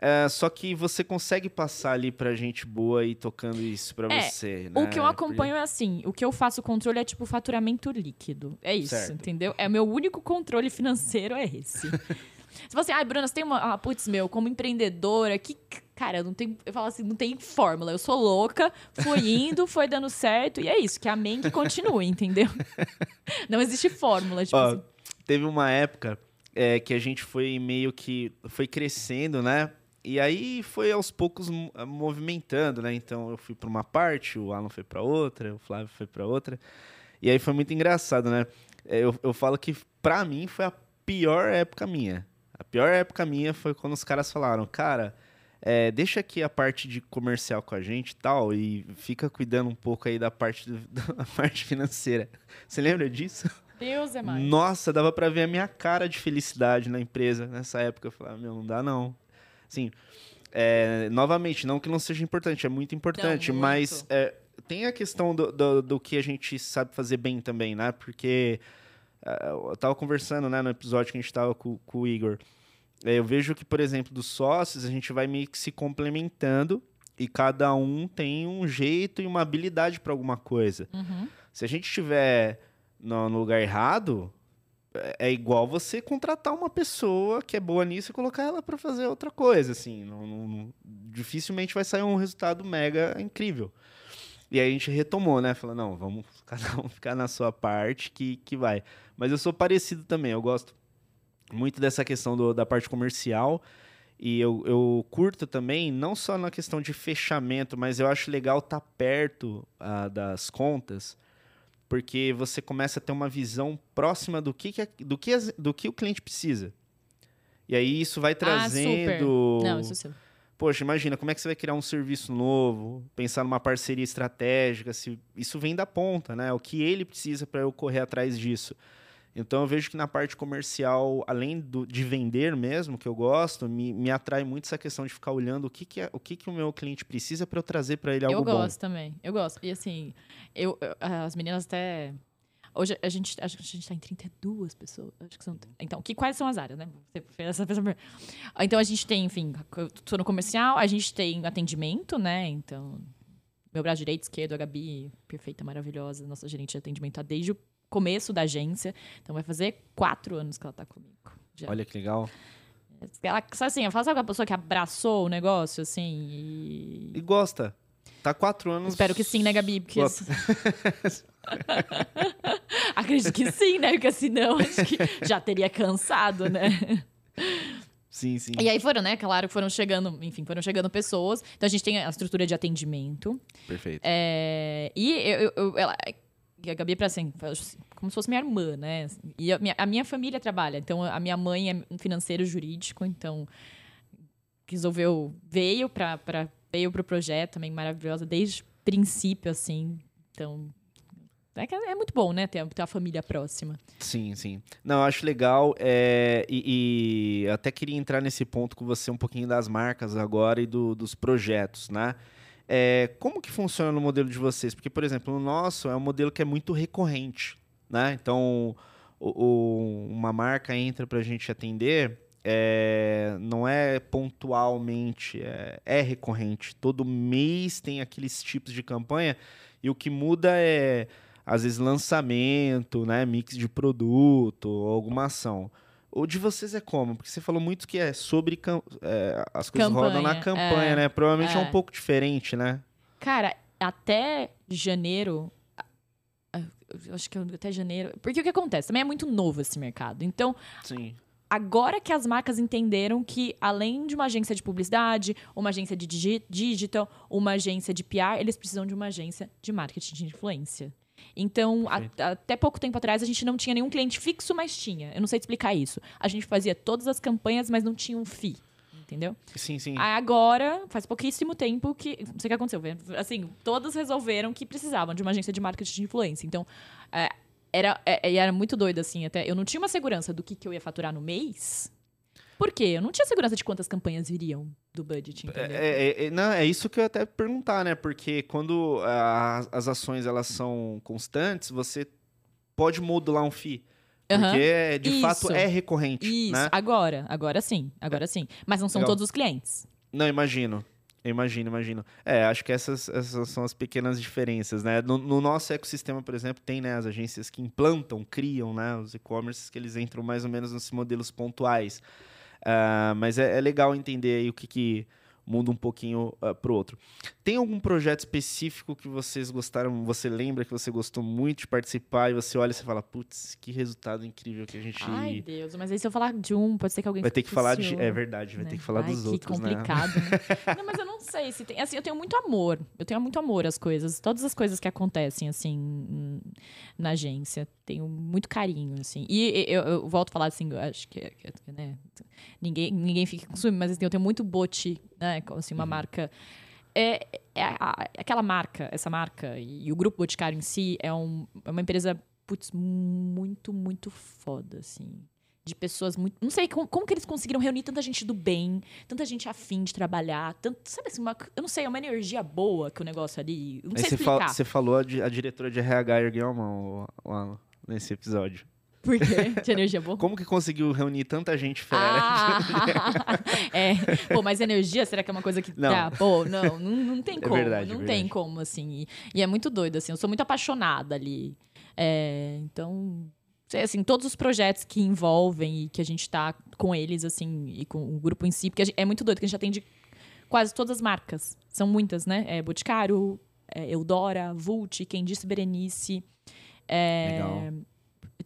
É, só que você consegue passar ali pra gente boa e tocando isso pra é, você, né? O que eu acompanho é assim, o que eu faço controle é tipo faturamento líquido. É isso, certo. entendeu? É meu único controle financeiro é esse. Se você, ai, Bruna, você tem uma. Ah, putz, meu, como empreendedora, que. Cara, não tem. Eu falo assim, não tem fórmula. Eu sou louca, fui indo, foi dando certo, e é isso, que amém que continue, entendeu? Não existe fórmula, tipo Ó, assim. Teve uma época é, que a gente foi meio que. Foi crescendo, né? E aí foi aos poucos movimentando, né? Então eu fui para uma parte, o Alan foi para outra, o Flávio foi para outra. E aí foi muito engraçado, né? É, eu, eu falo que para mim foi a pior época minha. A pior época minha foi quando os caras falaram, cara, é, deixa aqui a parte de comercial com a gente e tal, e fica cuidando um pouco aí da parte, do, da parte financeira. Você lembra disso? Deus é mais. Nossa, dava para ver a minha cara de felicidade na empresa nessa época. Eu falava, meu, não dá não. Assim, é, novamente, não que não seja importante, é muito importante, não, muito. mas é, tem a questão do, do, do, que a gente sabe fazer bem também, né? Porque é, eu tava conversando né, no episódio que a gente tava com, com o Igor. É, eu vejo que, por exemplo, dos sócios, a gente vai meio que se complementando e cada um tem um jeito e uma habilidade para alguma coisa. Uhum. Se a gente estiver no, no lugar errado, é, igual você contratar uma pessoa que é boa nisso e colocar ela para fazer outra coisa, assim. Não, não, dificilmente vai sair um resultado mega incrível. E aí a gente retomou, né? Falou, não, vamos cada um ficar na sua parte que, que vai. Mas eu sou parecido também, eu gosto muito dessa questão do, da parte comercial. E eu, eu curto também, não só na questão de fechamento, mas eu acho legal estar tá perto uh, das contas porque você começa a ter uma visão próxima do que, que, do que, do que o cliente precisa. E aí isso vai ah, trazendo. Ah, Não, isso sim. Poxa, imagina, como é que você vai criar um serviço novo, pensar numa parceria estratégica, se isso vem da ponta, né? O que ele precisa para eu correr atrás disso. Então eu vejo que na parte comercial, além do, de vender mesmo, que eu gosto, me, me atrai muito essa questão de ficar olhando o que, que, é, o, que, que o meu cliente precisa para eu trazer para ele algo bom. Eu gosto bom. também, eu gosto. E assim, eu, eu, as meninas até. Hoje a gente, acho que a gente está em 32 pessoas. Acho que são. Então, que, quais são as áreas, né? Você fez essa pessoa. Então a gente tem, enfim, estou no comercial, a gente tem atendimento, né? Então, meu braço direito, esquerdo, a Gabi, perfeita, maravilhosa, nossa gerente de atendimento tá desde o começo da agência. Então vai fazer quatro anos que ela tá comigo. Já. Olha que legal. Ela, assim, eu falo, sabe aquela pessoa que abraçou o negócio, assim, e... E gosta. Tá quatro anos... Espero que sim, né, Gabi? Porque... Acredito que sim, né? Porque senão acho que já teria cansado, né? Sim, sim. E aí foram, né? Claro, foram chegando, enfim, foram chegando pessoas. Então a gente tem a estrutura de atendimento. Perfeito. É, e eu, eu, ela, a Gabi é assim, como se fosse minha irmã, né? E a minha, a minha família trabalha. Então, a minha mãe é um financeiro jurídico, então resolveu, veio para veio pro projeto também maravilhosa desde princípio, assim. Então, é, é muito bom, né? Ter, ter a família próxima. Sim, sim. Não, eu acho legal. É, e, e até queria entrar nesse ponto com você um pouquinho das marcas agora e do, dos projetos, né? É, como que funciona no modelo de vocês? Porque, por exemplo, o nosso é um modelo que é muito recorrente, né? Então, o, o, uma marca entra para a gente atender, é, não é pontualmente, é, é, recorrente. Todo mês tem aqueles tipos de campanha e o que muda é, às vezes, lançamento, né? mix de produto, alguma ação. O de vocês é como? Porque você falou muito que é sobre é, as coisas campanha, rodam na campanha, é, né? Provavelmente é. é. um pouco diferente, né? Cara, até janeiro. Acho que até janeiro. Porque o que acontece? Também é muito novo esse mercado. Então. Sim. Agora que as marcas entenderam que, além de uma agência de publicidade, uma agência de digital, uma agência de PR, eles precisam de uma agência de marketing de influência. Então, a, até pouco tempo atrás, a gente não tinha nenhum cliente fixo, mas tinha. Eu não sei explicar isso. A gente fazia todas as campanhas, mas não tinha um FII. entendeu? Sim, sim. Aí agora, faz pouquíssimo tempo que. Não sei o que aconteceu. Assim, todas resolveram que precisavam de uma agência de marketing de influência. Então, é, era, é, era muito doido, assim, até. Eu não tinha uma segurança do que, que eu ia faturar no mês. Por quê? Eu não tinha segurança de quantas campanhas viriam do budget, entendeu? É, é, é- não, é isso que eu ia até perguntar, né? Porque quando a- as ações elas são constantes, você pode modular um FII. Aham. Porque, de Isso. fato, é recorrente, Isso, né? agora, agora sim, agora sim. Mas não são Legal. todos os clientes. Não, imagino. Imagino, imagino. É, acho que essas, essas são as pequenas diferenças, né? No, no nosso ecossistema, por exemplo, tem né, as agências que implantam, criam, né? Os e-commerces que eles entram mais ou menos nesses modelos pontuais. Ah, mas é, é legal entender aí o que, que muda um pouquinho uh, pro outro. Tem algum projeto específico que vocês gostaram, você lembra que você gostou muito de participar e você olha e você fala, putz, que resultado incrível que a gente... Ai, Deus, mas aí se eu falar de um, pode ser que alguém vai ter que falar de... É verdade, vai né? ter que falar Ai, dos que outros, né? complicado, né? não, mas eu não sei se tem. Assim, eu tenho muito amor. Eu tenho muito amor às coisas. Todas as coisas que acontecem, assim, na agência. Tenho muito carinho, assim. E eu, eu volto a falar assim, eu acho que, que, né? Ninguém, ninguém fica com ciúme, mas assim, eu tenho muito bote, né? Assim, uma marca. É, é a- aquela marca, essa marca e, o Grupo Boticário em si é, um, é uma empresa, putz, muito, muito foda, assim. De pessoas muito. Não sei como, como que eles conseguiram reunir tanta gente do bem, tanta gente afim de trabalhar, tanto, sabe assim, uma, eu não sei, é uma energia boa que o negócio ali. Não Aí sei você, você falou a, a diretora de RH ergueu a mão lá nesse episódio. Por quê? De energia boa? Como que conseguiu reunir tanta gente fera? Ah, é. Pô, mas energia, será que é uma coisa que Não. dá? Pô, não, não, não tem É como. verdade, é não verdade. tem como, assim. E, e é muito doido, assim. Eu sou muito apaixonada ali. É, então, sei, assim, todos os projetos que envolvem e que a gente tá com eles, assim, e com o grupo em si, porque gente- é muito doido, que a gente atende quase todas as marcas. São muitas, né? É Boticário, é Eudora, Vult, Quem Disse Berenice. É, Legal.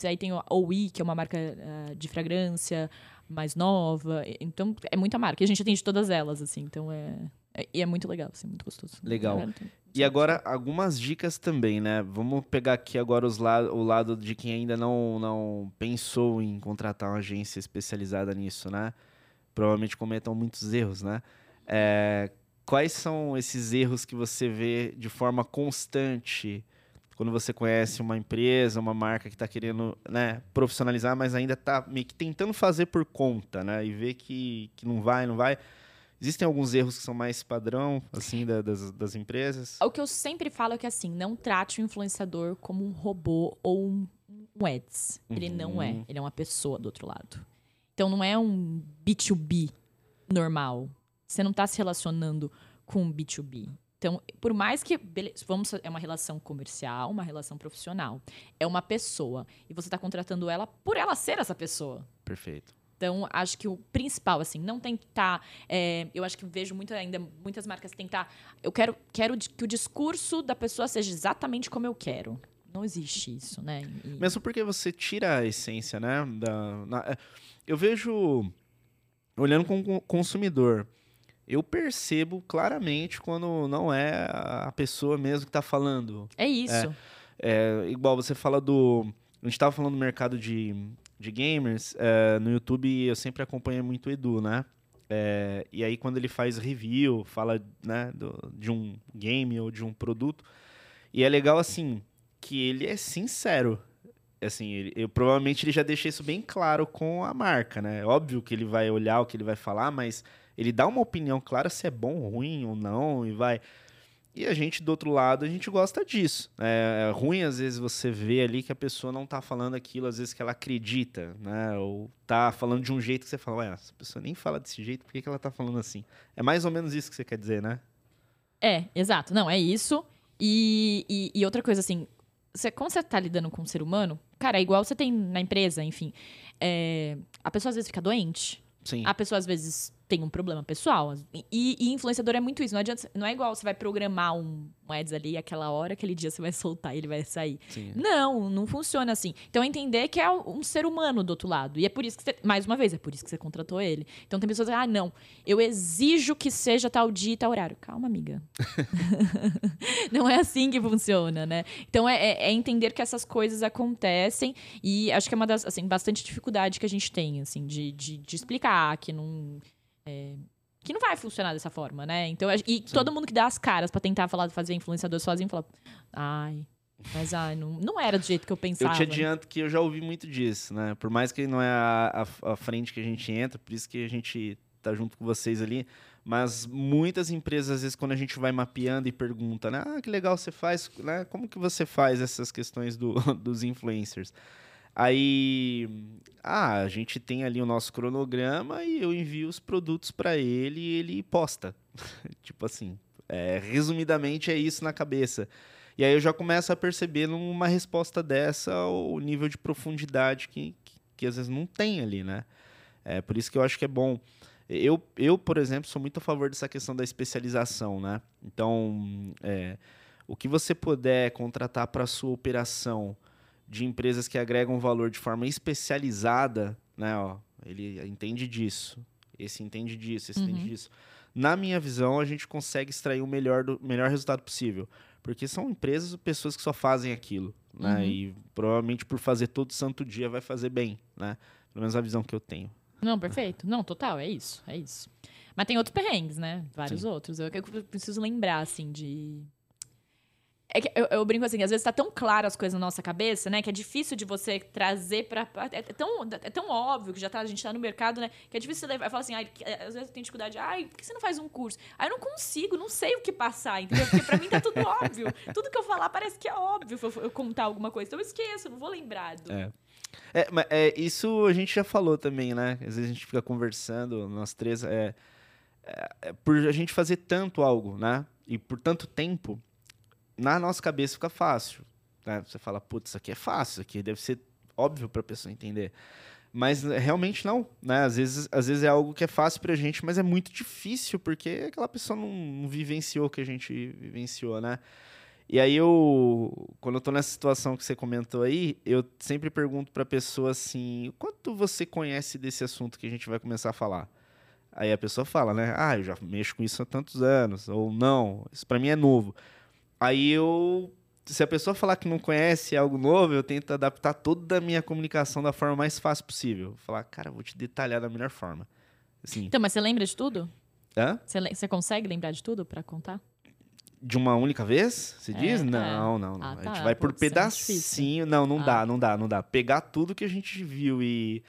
Aí tem a OI, que é uma marca ah, de fragrância mais nova. Então, é muita marca. E a gente atende todas elas, assim. Então, é... é- E é muito legal, assim, muito gostoso. Legal. É, então, E agora, algumas dicas também, né? Vamos pegar aqui agora os la o lado de quem ainda não, não pensou em contratar uma agência especializada nisso, né? Provavelmente cometam muitos erros, né? É, quais são esses erros que você vê de forma constante quando você conhece uma empresa, uma marca que está querendo né, profissionalizar, mas ainda está meio que tentando fazer por conta, né? E vê que, que não vai, não vai. Existem alguns erros que são mais padrão, assim, da- das, das empresas? O que eu sempre falo é que, assim, não trate o influenciador como um robô ou um, um ads. Ele não é. Uhum. Ele é uma pessoa do outro lado. Então, não é um B2B normal. Você não está se relacionando com um B2B. Então, por mais que. beleza, vamos, é uma relação comercial, uma relação profissional. É uma pessoa. E você está contratando ela por ela ser essa pessoa. Perfeito. Então, acho que o principal, assim, não tentar. é, eu acho que vejo muito ainda muitas marcas tentar. Eu quero, quero que o discurso da pessoa seja exatamente como eu quero. Não existe isso, né? E- Mesmo porque você tira a essência, né? Da, na- é, eu vejo, olhando como consumidor, eu percebo claramente quando não é a pessoa mesmo que está falando. É isso. É, igual você fala do. A gente estava falando do mercado de, de gamers. é, no YouTube eu sempre acompanho muito o Edu, né? É, e aí quando ele faz review, fala né, do- de um game ou de um produto. E é legal assim, que ele é sincero. Assim, ele, eu, provavelmente ele já deixa isso bem claro com a marca, né? Óbvio que ele vai olhar o que ele vai falar, mas ele dá uma opinião clara se é bom, ruim ou não, e vai. E a gente, do outro lado, a gente gosta disso. É, é ruim, às vezes, você vê ali que a pessoa não tá falando aquilo, às vezes, que ela acredita, né? Ou tá falando de um jeito que você fala, ué, essa pessoa nem fala desse jeito, por que, que ela tá falando assim? É mais ou menos isso que você quer dizer, né? É, exato. Não, é isso. E, e, e outra coisa, assim, você, como você tá lidando com um ser humano, cara, é igual você tem na empresa, enfim. é, a pessoa às vezes fica doente, Sim. a pessoa às vezes tem um problema pessoal. E, e influenciador é muito isso. Não, adianta, não é igual você vai programar um, um ads ali, aquela hora, aquele dia você vai soltar e ele vai sair. sim. Não, não funciona assim. Então, entender que é um ser humano do outro lado. E é por isso que você, mais uma vez, é por isso que você contratou ele. Então, tem pessoas que ah, não, eu exijo que seja tal dia e tal horário. Calma, amiga. não é assim que funciona, né? Então, é, é- é entender que essas coisas acontecem e acho que é uma das, assim, bastante dificuldade que a gente tem, assim, de, de, de explicar que não... é, que não vai funcionar dessa forma, né? Então, e Sim. todo mundo que dá as caras para tentar falar, fazer influenciador sozinho, fala, ai, mas ai, não, não era do jeito que eu pensava. Eu te adianto que eu já ouvi muito disso, né? Por mais que não é a, a, a frente que a gente entra, por isso que a gente tá junto com vocês ali. Mas muitas empresas, às vezes, quando a gente vai mapeando e pergunta, né? Ah, que legal você faz, né? Como que você faz essas questões do, dos influencers? Aí, ah, a gente tem ali o nosso cronograma e eu envio os produtos para ele e ele posta. tipo assim, é, resumidamente é isso na cabeça. E aí eu já começo a perceber numa resposta dessa o nível de profundidade que, que, que às vezes não tem ali, né? É por isso que eu acho que é bom. Eu, eu, por exemplo, sou muito a favor dessa questão da especialização, né? Então, é, o que você puder contratar para sua operação de empresas que agregam valor de forma especializada, né? Ó, ele entende disso, esse entende disso, esse uhum. entende disso. Na minha visão, a gente consegue extrair o melhor, do, melhor resultado possível. Porque são empresas pessoas que só fazem aquilo, né? Uhum. E provavelmente por fazer todo santo dia vai fazer bem, né? Pelo menos a visão que eu tenho. Não, perfeito. Não, total, é isso, é isso. Mas tem outros perrengues, né? Vários Sim. outros. Eu, eu preciso lembrar, assim, de é que eu, eu, brinco assim, às vezes tá tão claro as coisas na nossa cabeça, né? Que é difícil de você trazer pra. É, é tão, é tão óbvio que já tá, a gente tá no mercado, né? Que é difícil levar. Eu falo assim, ai, é, às vezes eu tenho dificuldade. Ai, por que você não faz um curso? Aí eu não consigo, não sei o que passar, entendeu? Porque pra mim tá tudo óbvio. Tudo que eu falar parece que é óbvio eu, eu contar alguma coisa. Então eu esqueço, não vou lembrar. Do... É. É, mas é, isso a gente já falou também, né? Às vezes a gente fica conversando, nós três, é, é, é por a gente fazer tanto algo, né? E por tanto tempo, na nossa cabeça fica fácil. Né? Você fala, putz, isso aqui é fácil, isso aqui deve ser óbvio para a pessoa entender. Mas eh, realmente não, né? Às vezes, às vezes é algo que é fácil para a gente, mas é muito difícil, porque aquela pessoa não, vivenciou o que a gente vivenciou, né? E aí eu, quando eu tô nessa situação que você comentou aí, eu sempre pergunto para a pessoa assim, quanto você conhece desse assunto que a gente vai começar a falar? Aí a pessoa fala, né? Ah, eu já mexo com isso há tantos anos, ou não, isso para mim é novo. Aí eu. Se a pessoa falar que não conhece algo novo, eu tento adaptar toda a minha comunicação da forma mais fácil possível. Falar, cara, vou te detalhar da melhor forma. Assim. Então, mas você lembra de tudo? Hã? Você, você consegue lembrar de tudo para contar? De uma única vez? Você é, diz? É. Não, não, não. Ah, tá. A gente vai por é pedacinho. É não, não ah. dá, não dá, não dá. Pegar tudo que a gente viu e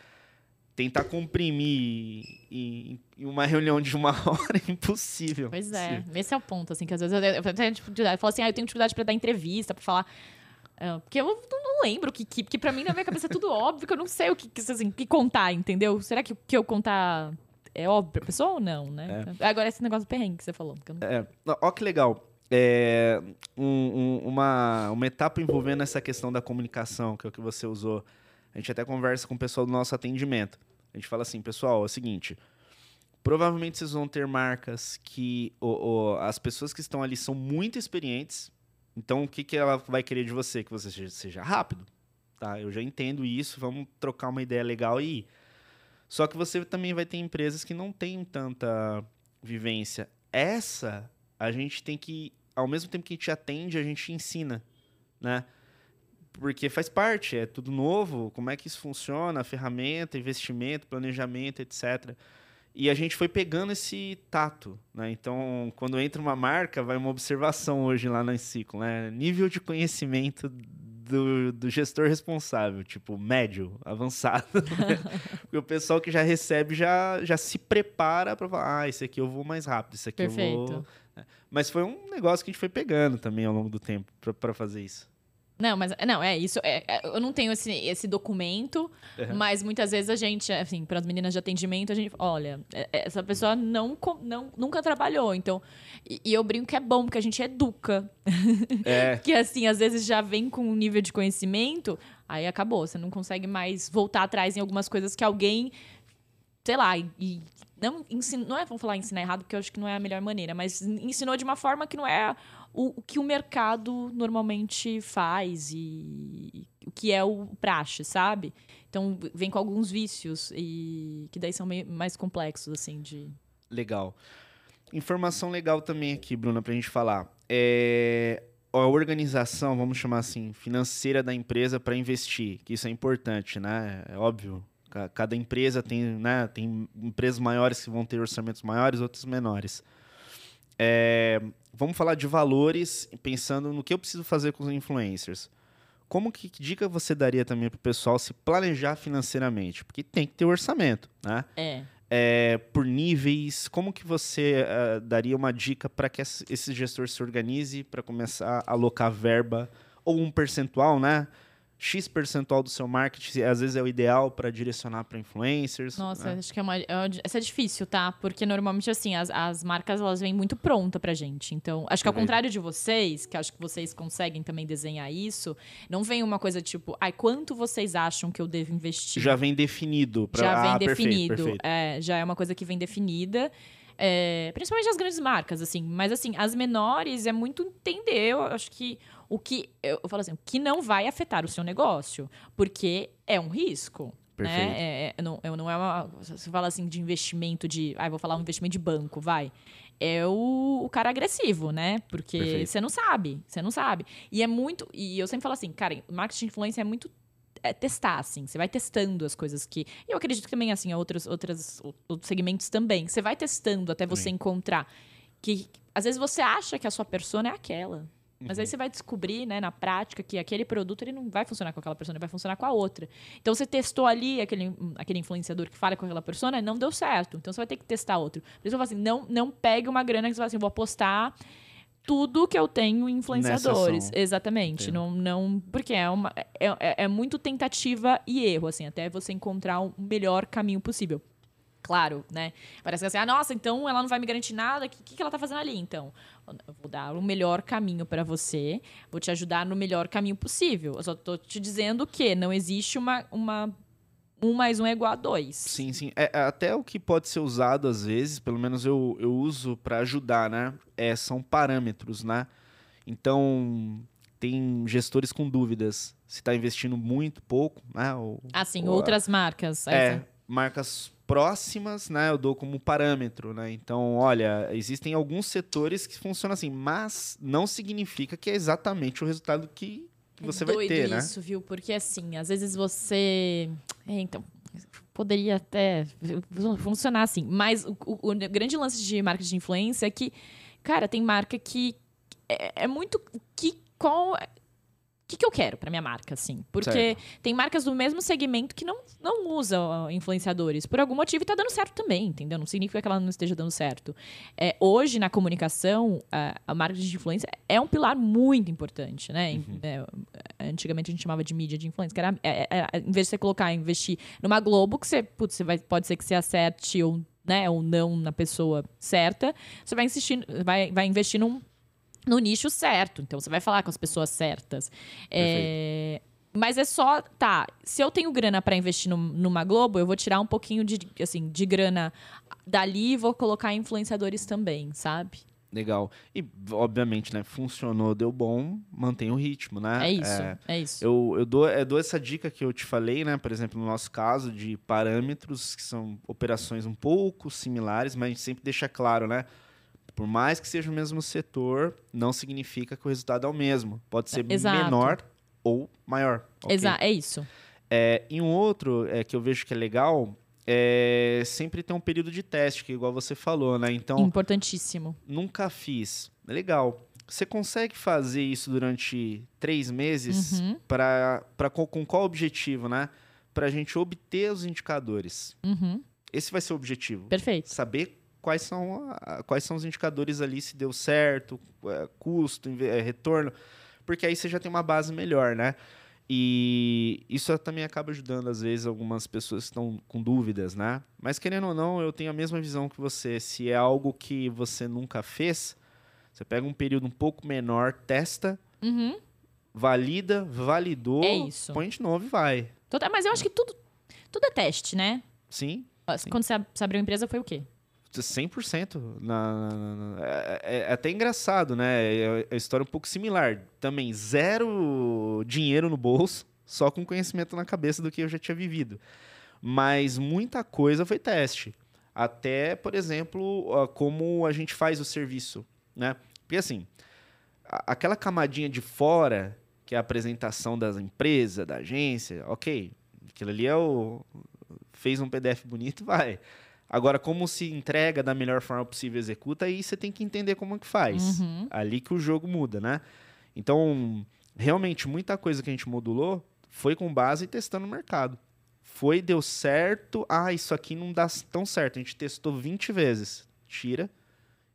tentar comprimir em, em, uma reunião de uma hora é impossível. Pois é, esse é o ponto, assim, que às vezes eu, eu, tenho dificuldade. Eu falo assim, ah, eu tenho dificuldade para dar entrevista, para falar. Uh, porque eu não lembro que, que, porque pra mim na minha cabeça é tudo óbvio, que eu não sei o que, que, assim, que contar, entendeu? Será que o que eu contar é óbvio pra pessoa ou não, né? É. Agora esse negócio do perrengue que você falou. Não... É, ó que legal. É, um, um, uma, uma etapa envolvendo essa questão da comunicação, que é o que você usou a gente até conversa com o pessoal do nosso atendimento. A gente fala assim, pessoal, é o seguinte. Provavelmente vocês vão ter marcas que o, o, as pessoas que estão ali são muito experientes. Então, o que, que ela vai querer de você? Que você seja, seja rápido. Tá? Eu já entendo isso, vamos trocar uma ideia legal e ir. Só que você também vai ter empresas que não têm tanta vivência. Essa, a gente tem que, ao mesmo tempo que a gente atende, a gente ensina, né? Porque faz parte, é tudo novo, como é que isso funciona, ferramenta, investimento, planejamento, etc. E a gente foi pegando esse tato, né? Então, quando entra uma marca, vai uma observação hoje lá no ciclo, né? Nível de conhecimento do, do gestor responsável, tipo, médio, avançado. Né? Porque o pessoal que já recebe já, já se prepara para falar, ah, esse aqui eu vou mais rápido, esse aqui Perfeito. eu vou... Né? Mas foi um negócio que a gente foi pegando também ao longo do tempo para fazer isso. Não, mas não, é isso. É, é, eu não tenho esse, esse documento, uhum. mas muitas vezes a gente, assim, para as meninas de atendimento, a gente, olha, é, é, essa pessoa não, não nunca trabalhou, então. E, e eu brinco que é bom, porque a gente educa. É. que assim, às vezes já vem com um nível de conhecimento, aí acabou. Você não consegue mais voltar atrás em algumas coisas que alguém, sei lá, e, não, ensina, não é, vamos falar ensinar errado, porque eu acho que não é a melhor maneira, mas ensinou de uma forma que não é o, o que o mercado normalmente faz e o que é o praxe, sabe? Então vem com alguns vícios e que daí são meio mais complexos assim de legal. Informação legal também aqui, Bruna, para a gente falar. É a organização, vamos chamar assim, financeira da empresa para investir, que isso é importante, né? É óbvio. Ca- Cada empresa tem, né, tem empresas maiores que vão ter orçamentos maiores, outras menores. É, vamos falar de valores, pensando no que eu preciso fazer com os influencers. Como que, que dica você daria também para o pessoal se planejar financeiramente? Porque tem que ter orçamento, né? É. É, por níveis, como que você eh, daria uma dica para que esse gestor se organize para começar a alocar verba ou um percentual, né? X percentual do seu marketing, às vezes é o ideal para direcionar para influencers. Nossa, né? acho que é uma. é uma- Essa é difícil, tá? Porque normalmente, assim, as, as marcas elas vêm muito pronta pra gente. Então, acho que ao Perfeito. contrário de vocês, que acho que vocês conseguem também desenhar isso, não vem uma coisa tipo, ai, quanto vocês acham que eu devo investir? Já vem definido. Pra... já vem ah, perfeito, definido. perfeito. É, já é uma coisa que vem definida. É, principalmente as grandes marcas, assim. Mas, assim, as menores é muito entender. Eu acho que o que. Eu, falo assim, que não vai afetar o seu negócio. Porque é um risco. Perfeito. Né? É, não, é- não é uma. Você fala assim de investimento de. Ah, vou falar um investimento de banco, vai. É o, o cara agressivo, né? Porque Perfeito. você não sabe. Você não sabe. E é muito. E eu sempre falo assim, cara, marketing de influência é muito é testar, assim. Você vai testando as coisas que. E eu acredito que também, assim, outros, outros, outros segmentos também. Você vai testando até você Também. encontrar. Que às vezes você acha que a sua persona é aquela. Mas Uhum. aí você vai descobrir, né, na prática, que aquele produto ele não vai funcionar com aquela pessoa, ele vai funcionar com a outra. Então você testou ali aquele, aquele influenciador que fala com aquela persona e não deu certo. Então você vai ter que testar outro. Por isso eu falo assim: não, não pegue uma grana que você fala assim, vou apostar tudo que eu tenho em influenciadores. Exatamente. Entendo. Não, não, porque é, uma, é, é, é muito tentativa e erro, assim, até você encontrar o melhor caminho possível. Claro, né? Parece que assim, ah, nossa, então ela não vai me garantir nada, o que, que ela tá fazendo ali, então? Eu vou dar o melhor caminho para você, vou te ajudar no melhor caminho possível. Eu só tô te dizendo que não existe uma, uma um mais um é igual a dois. Sim, sim. É, é até o que pode ser usado às vezes, pelo menos eu, eu uso para ajudar, né? É, são parâmetros, né? Então, tem gestores com dúvidas se está investindo muito, pouco, né? Ou, Assim, ou- outras marcas. É, marcas próximas, né? Eu dou como parâmetro, né? Então, olha, existem alguns setores que funcionam assim, mas não significa que é exatamente o resultado que, você é vai ter, né? isso, viu? Porque assim, às vezes você. É, então. Poderia até funcionar assim. Mas o, o- o grande lance de marketing de influência é que, cara, tem marca que é, é muito. Que, qual. O que, que eu quero pra minha marca, assim? Porque Certo. tem marcas do mesmo segmento que não, não usam influenciadores. Por algum motivo e tá dando certo também, entendeu? Não significa que ela não esteja dando certo. É, hoje, na comunicação, a, a marketing de influência é um pilar muito importante, né? Uhum. É, antigamente a gente chamava de mídia de influência, que era, é, é, é, em vez de você colocar, investir numa Globo, que você, putz, você vai, pode ser que você acerte ou, né, ou não na pessoa certa, você vai insistir, vai, vai investir num, no nicho certo. Então você vai falar com as pessoas certas. É, mas é só, tá, se eu tenho grana para investir num- numa Globo, eu vou tirar um pouquinho de, assim, de grana dali e vou colocar influenciadores também, sabe? Legal. E, obviamente, né? Funcionou, deu bom, mantém o ritmo, né? É isso, é, isso. Eu, eu, dou, eu dou essa dica que eu te falei, né? Por exemplo, no nosso caso, de parâmetros, que são operações um pouco similares, mas a gente sempre deixa claro, né? Por mais que seja o mesmo setor, não significa que o resultado é o mesmo. Pode ser Exato. menor ou maior. ok? Exa é isso. É, e um outro é, que eu vejo que é legal é sempre ter um período de teste, que igual você falou, né? Então, Importantíssimo. nunca fiz. Legal. Você consegue fazer isso durante três meses Uhum, para com qual objetivo, né? Para a gente obter os indicadores. uhum. Esse vai ser o objetivo. Perfeito. Saber quais são, a- quais são os indicadores ali, se deu certo, é, custo, é, retorno, porque aí você já tem uma base melhor, né? E isso também acaba ajudando, às vezes, algumas pessoas que estão com dúvidas, né? Mas querendo ou não, eu tenho a mesma visão que você. Se é algo que você nunca fez, você pega um período um pouco menor, testa, Uhum. valida, validou, É põe de novo e vai. Mas eu acho que tudo, tudo é teste, né? Sim, Quando ab- você abriu a empresa, foi o quê? 100%. Na, na- na- é, é- é até engraçado, né? É a história um pouco similar. Também zero dinheiro no bolso, só com conhecimento na cabeça do que eu já tinha vivido. Mas muita coisa foi teste. Até, por exemplo, como a gente faz o serviço, né? Porque assim, aquela camadinha de fora, que é a apresentação das empresas, da agência, ok. Aquilo ali é o fez um PDF bonito, vai. Agora, como se entrega da melhor forma possível e executa, aí você tem que entender como que faz. Uhum. Ali que o jogo muda, né? Então, realmente, muita coisa que a gente modulou foi com base testando o mercado. Foi, deu certo. Ah, isso aqui não dá tão certo. A gente testou 20 vezes. Tira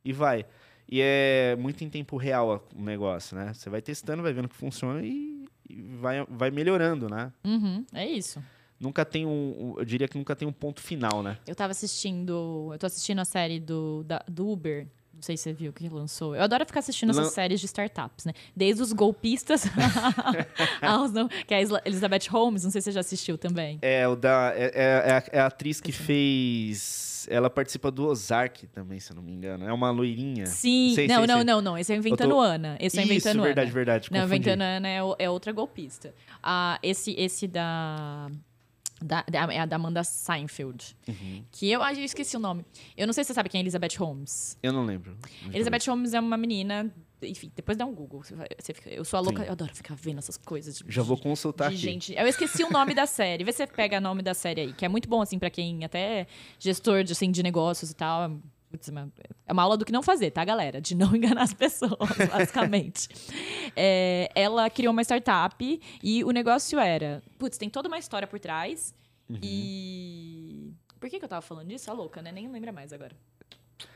e vai. E é muito em tempo real o negócio, né? Você vai testando, vai vendo que funciona e, e vai, vai melhorando, né? Uhum, é isso. Nunca tem um. Eu diria que nunca tem um ponto final, né? Eu tava assistindo. Eu tô assistindo a série do, da- do Uber. Não sei se você viu que lançou. Eu adoro ficar assistindo Lan- essas séries de startups, né? Desde os golpistas aos não, que é a Elizabeth Holmes, não sei se você já assistiu também. É, o da. É, é- é a, é atriz que fez. Ela participa do Ozark também, se eu não me engano. É uma loirinha. Sim, Sei, não, sei, não, sei. não, não. Esse é o Inventando tô- Ana. Esse é o Isso, Inventando verdade, Ana. verdade. Não, confundi. Inventando Ana é, é outra golpista. Ah, esse, esse da, da, da- é a da Amanda Seinfeld. Uhum. Que eu, ah, eu esqueci o nome. Eu não sei se você sabe quem é Elizabeth Holmes. Eu não lembro. Elizabeth Holmes é uma menina. Enfim, depois dá um Google. Você fica- eu sou a louca, Sim. eu adoro ficar vendo essas coisas. De, Já vou consultar de aqui. gente. Eu esqueci o nome da série. Vê se você pega o nome da série aí, que é muito bom, assim, pra quem até é gestor de, assim, de negócios e tal. É uma aula do que não fazer, tá, galera? De não enganar as pessoas, basicamente. É, ela criou uma startup e o negócio era: putz, tem toda uma história por trás. Uhum. E. Por que, que eu tava falando disso? A louca, né? Nem lembra mais agora.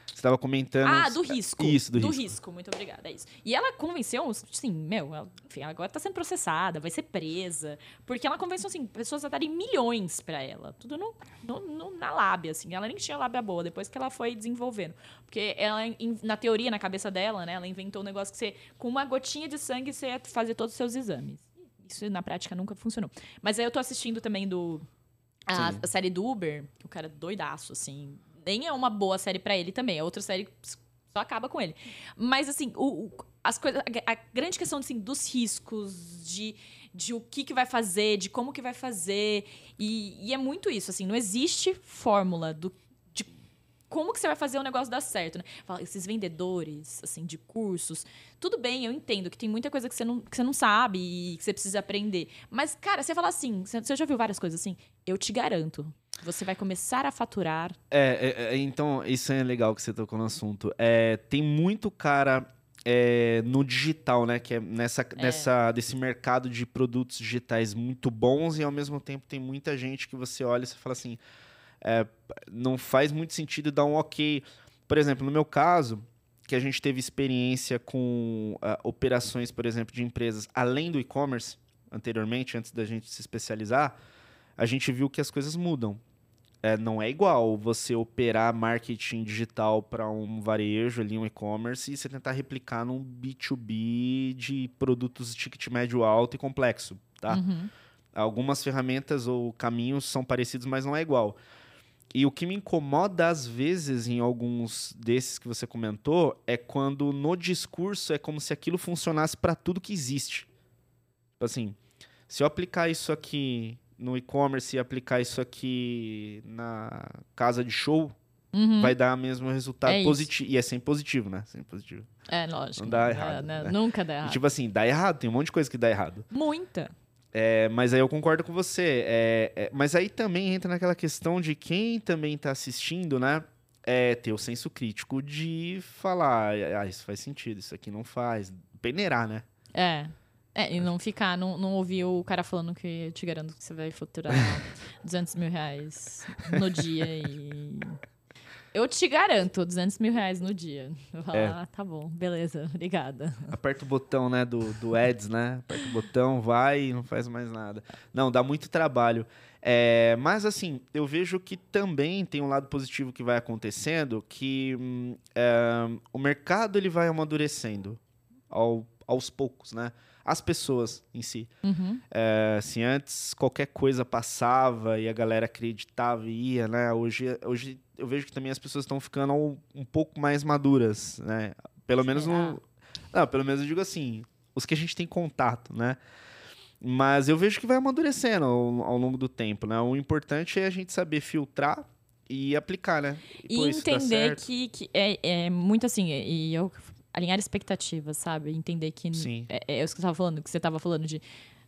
Você estava comentando. Ah, do risco. Isso, do risco. risco. muito obrigada, é isso. E ela convenceu, assim, meu, ela, enfim, agora tá sendo processada, vai ser presa. Porque ela convenceu, assim, pessoas a darem milhões pra ela. Tudo no, no- no- na lábia, assim. Ela nem tinha lábia boa, depois que ela foi desenvolvendo. Porque ela, na teoria, na cabeça dela, né, ela inventou um negócio que você, com uma gotinha de sangue, você ia fazer todos os seus exames. Isso na prática nunca funcionou. Mas aí eu tô assistindo também do. A, a série do Uber, que o cara é doidaço, assim. Nem é uma boa série pra ele também. É outra série que só acaba com ele. Mas, assim, o, o- as coisas. A, grande questão assim, dos riscos, de, de o que, que vai fazer, de como que vai fazer. E, e é muito isso, assim, não existe fórmula do. de como que você vai fazer o negócio dar certo, né? Fala, esses vendedores, assim, de cursos, tudo bem, eu entendo que tem muita coisa que você não, que você não sabe e que você precisa aprender. Mas, cara, você fala assim, você já ouviu várias coisas assim? Eu te garanto, você vai começar a faturar. É, é, é, então, isso é legal que você tocou no assunto. É, tem muito cara é, no digital, né? Que é nessa, nessa, desse mercado de produtos digitais muito bons e ao mesmo tempo tem muita gente que você olha e você fala assim, é, não faz muito sentido dar um ok. Por exemplo, no meu caso, que a gente teve experiência com ah, operações, por exemplo, de empresas além do e-commerce, anteriormente, antes da gente se especializar, a gente viu que as coisas mudam. É, não é igual você operar marketing digital para um varejo ali, um e-commerce, e você tentar replicar num B2B de produtos de ticket médio alto e complexo, tá? Uhum. Algumas ferramentas ou caminhos são parecidos, mas não é igual. E o que me incomoda às vezes em alguns desses que você comentou é quando no discurso é como se aquilo funcionasse para tudo que existe. Tipo assim, se eu aplicar isso aqui no e-commerce e aplicar isso aqui na casa de show, Uhum. vai dar o mesmo resultado É positivo. E é sempre positivo, né? Sempre positivo. É, lógico. Não dá É, errado, né? né? Nunca dá E, errado. tipo assim, dá errado, tem um monte de coisa que dá errado. Muita. É, mas aí eu concordo com você. É, é, mas aí também entra naquela questão de quem também está assistindo, né? É ter o senso crítico de falar, ah, isso faz sentido, isso aqui não faz. Peneirar, né? É. É, e não ficar, não, não ouvir o cara falando que eu te garanto que você vai faturar 200 mil reais no dia e. Eu te garanto 200 mil reais no dia. Eu falo, É. ah, tá bom, beleza, obrigada. Aperta o botão, né, do, do ads, né? Aperta o botão, vai e não faz mais nada. Não, dá muito trabalho. É, mas, assim, eu vejo que também tem um lado positivo que vai acontecendo, que hum, é, o mercado ele vai amadurecendo ao- aos poucos, né? As pessoas em si. Uhum. É, se antes qualquer coisa passava e a galera acreditava e ia, né? Hoje, hoje eu vejo que também as pessoas estão ficando um, um pouco mais maduras, né? Pelo menos no. Não, pelo menos eu digo assim, os que a gente tem contato, né? Mas eu vejo que vai amadurecendo ao, ao longo do tempo, né? O importante é a gente saber filtrar e aplicar, né? E dá entender que, que é, é muito assim, e eu alinhar expectativas, sabe? Entender que Sim. é, é isso que eu tava falando, que você tava falando de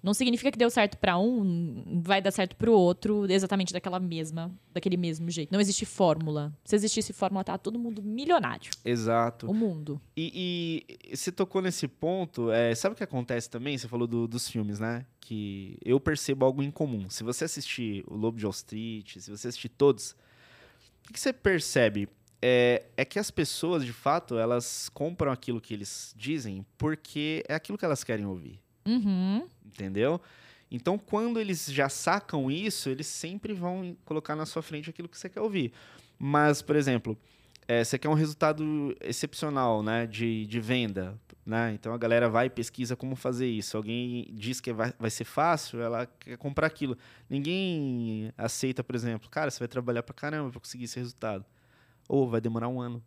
Não significa que deu certo para um, vai dar certo para o outro exatamente daquela mesma, daquele mesmo jeito. Não existe fórmula. Se existisse fórmula, tá todo mundo milionário. Exato. O mundo. E, e você tocou nesse ponto, é, sabe o que acontece também? Você falou do- dos filmes, né? Que eu percebo algo em comum. Se você assistir o Lobo de Wall Street, se você assistir todos, o que que você percebe? É, é que as pessoas, de fato, elas compram aquilo que eles dizem porque é aquilo que elas querem ouvir. Uhum. Entendeu? Então, quando eles já sacam isso, eles sempre vão colocar na sua frente aquilo que você quer ouvir. Mas, por exemplo, eh, você quer um resultado excepcional, né, de, de venda, né? Então a galera vai e pesquisa como fazer isso. Alguém diz que vai, vai ser fácil, ela quer comprar aquilo. Ninguém aceita, por exemplo, cara, você vai trabalhar pra caramba pra conseguir esse resultado. Ou vai demorar um ano.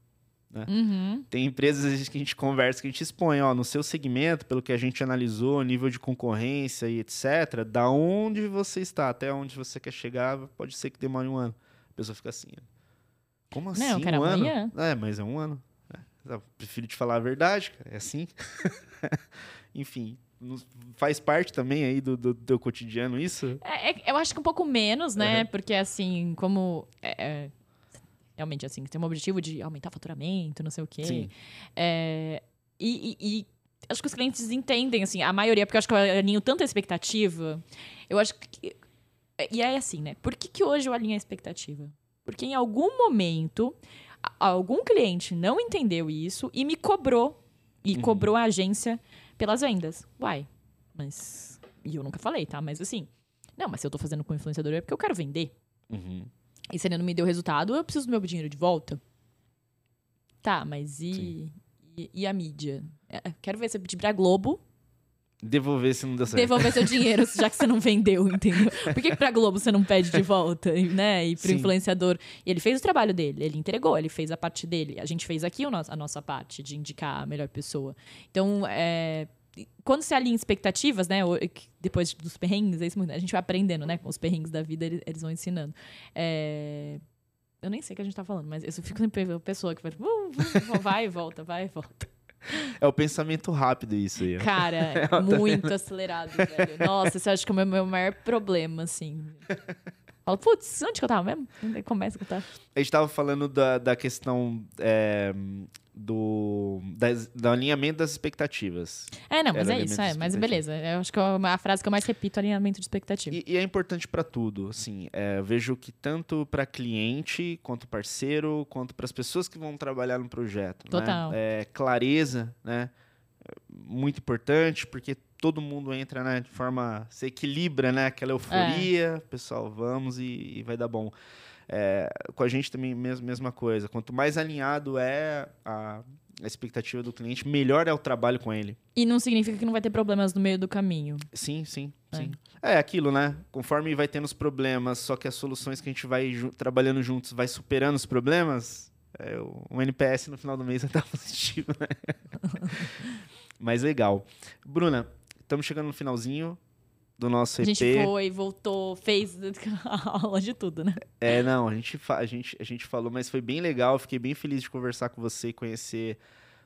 Uhum. Tem empresas que a gente conversa, que a gente expõe, ó, no seu segmento, pelo que a gente analisou, nível de concorrência e etc., da onde você está até onde você quer chegar, pode ser que demore um ano. A pessoa fica assim, ó, como assim Não, eu quero um ano? amanhã. É, mas é um ano. É, eu prefiro te falar a verdade, cara, é assim. Enfim, faz parte também aí do, do teu cotidiano isso? É, é- eu acho que um pouco menos, né? Uhum. Porque, assim, como. é, é, realmente, assim, tem um objetivo de aumentar o faturamento, não sei o quê. Sim. É, e, e- e acho que os clientes entendem, assim, a maioria, porque eu acho que eu alinho tanta expectativa. Eu acho que. E é assim, né? Por que, que hoje eu alinho a expectativa? Porque em algum momento, algum cliente não entendeu isso e me cobrou. E Uhum. cobrou a agência pelas vendas. Uai, mas. E eu nunca falei, tá? Mas assim. Não, mas se eu tô fazendo com influenciador é porque eu quero vender. Uhum. E se ele não me deu resultado, eu preciso do meu dinheiro de volta. Tá, mas e, e, e a mídia? É, quero ver você pedir pra Globo Devolver se não deu certo. devolver seu dinheiro, já que você não vendeu, entendeu? Por que, que pra Globo você não pede de volta, né? E pro Sim. influenciador. E ele fez o trabalho dele, ele entregou, ele fez a parte dele. A gente fez aqui a nossa parte de indicar a melhor pessoa. Então, é, quando se alinha expectativas, né? Depois dos perrengues, é isso a gente vai aprendendo, né? Com os perrengues da vida, eles, vão ensinando. É, Eu nem sei o que a gente tá falando, mas eu fico sempre a pessoa que vai, uh, uh, vai e volta, vai e volta. É o pensamento rápido isso aí. Cara, é muito acelerado, velho. Nossa, você acha que é o meu, meu maior problema, assim. Fala, putz, onde que eu tava mesmo? Começa que eu tava? A gente tava falando da, da questão é, do, das- do alinhamento das expectativas. É, não, mas Era é isso, é. Mas beleza. Eu acho que é a frase que eu mais repito é alinhamento de expectativa. E, e é importante para tudo, assim, é, vejo que tanto para cliente, quanto parceiro, quanto para as pessoas que vão trabalhar no projeto. né? Total. É, clareza, né? É Muito importante, porque todo mundo entra, né, de forma. se equilibra, né? Aquela euforia, pessoal, vamos e, e vai dar bom. É, com a gente também, mes- mesma coisa. Quanto mais alinhado é a, a expectativa do cliente, melhor é o trabalho com ele. E não significa que não vai ter problemas no meio do caminho. Sim, sim, É. sim. É aquilo, né? Conforme vai tendo os problemas, só que as soluções que a gente vai ju- trabalhando juntos vai superando os problemas, é, o o NPS no final do mês vai estar positivo, né? Mas legal. Bruna, estamos chegando no finalzinho do nosso A EP. gente foi, voltou, fez a aula de tudo, né? É, não, a gente, a, gente, a gente falou, mas foi bem legal. Fiquei bem feliz de conversar com você e conhecer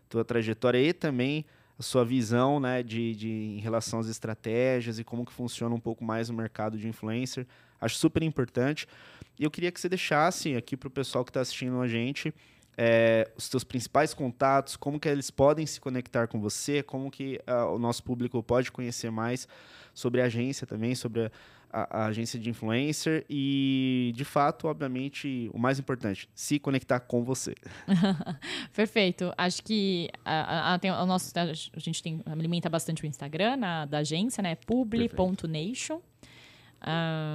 tua trajetória e também a sua visão, né, de, de, em relação às estratégias e como que funciona um pouco mais o mercado de influencer. Acho super importante. E eu queria que você deixasse aqui para o pessoal que está assistindo a gente é, os seus principais contatos, como que eles podem se conectar com você, como que ah, o nosso público pode conhecer mais sobre a agência também, sobre a, a- a agência de influencer e, de fato, obviamente, o mais importante, se conectar com você. Perfeito. Acho que a, a- tem o nosso, a gente tem, alimenta bastante o Instagram na- da agência, né? publi.nation.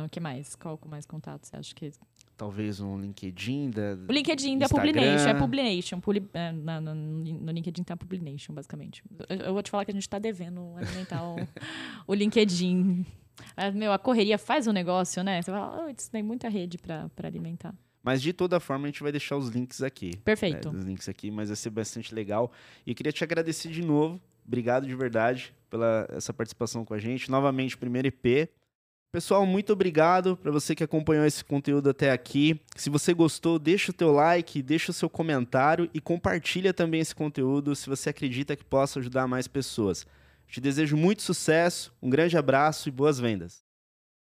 O que mais? Qual o mais contato? Você acha que Talvez um LinkedIn da... O LinkedIn da Instagram. Publination, é Publination. Publi, é, na- na- no LinkedIn tem a Publination, basicamente. Eu, eu vou te falar que a gente tá devendo alimentar o, o LinkedIn. Meu, a correria faz um negócio, né? Você fala, oh, isso tem muita rede pra alimentar. Mas, de toda forma, a gente vai deixar os links aqui. Perfeito. É, os links aqui, mas vai ser bastante legal. E eu queria te agradecer de novo. Obrigado de verdade pela essa participação com a gente. Novamente, primeiro EP. Pessoal, muito obrigado para você que acompanhou esse conteúdo até aqui. Se você gostou, deixa o teu like, deixa o seu comentário e compartilha também esse conteúdo se você acredita que possa ajudar mais pessoas. Te desejo muito sucesso, um grande abraço e boas vendas.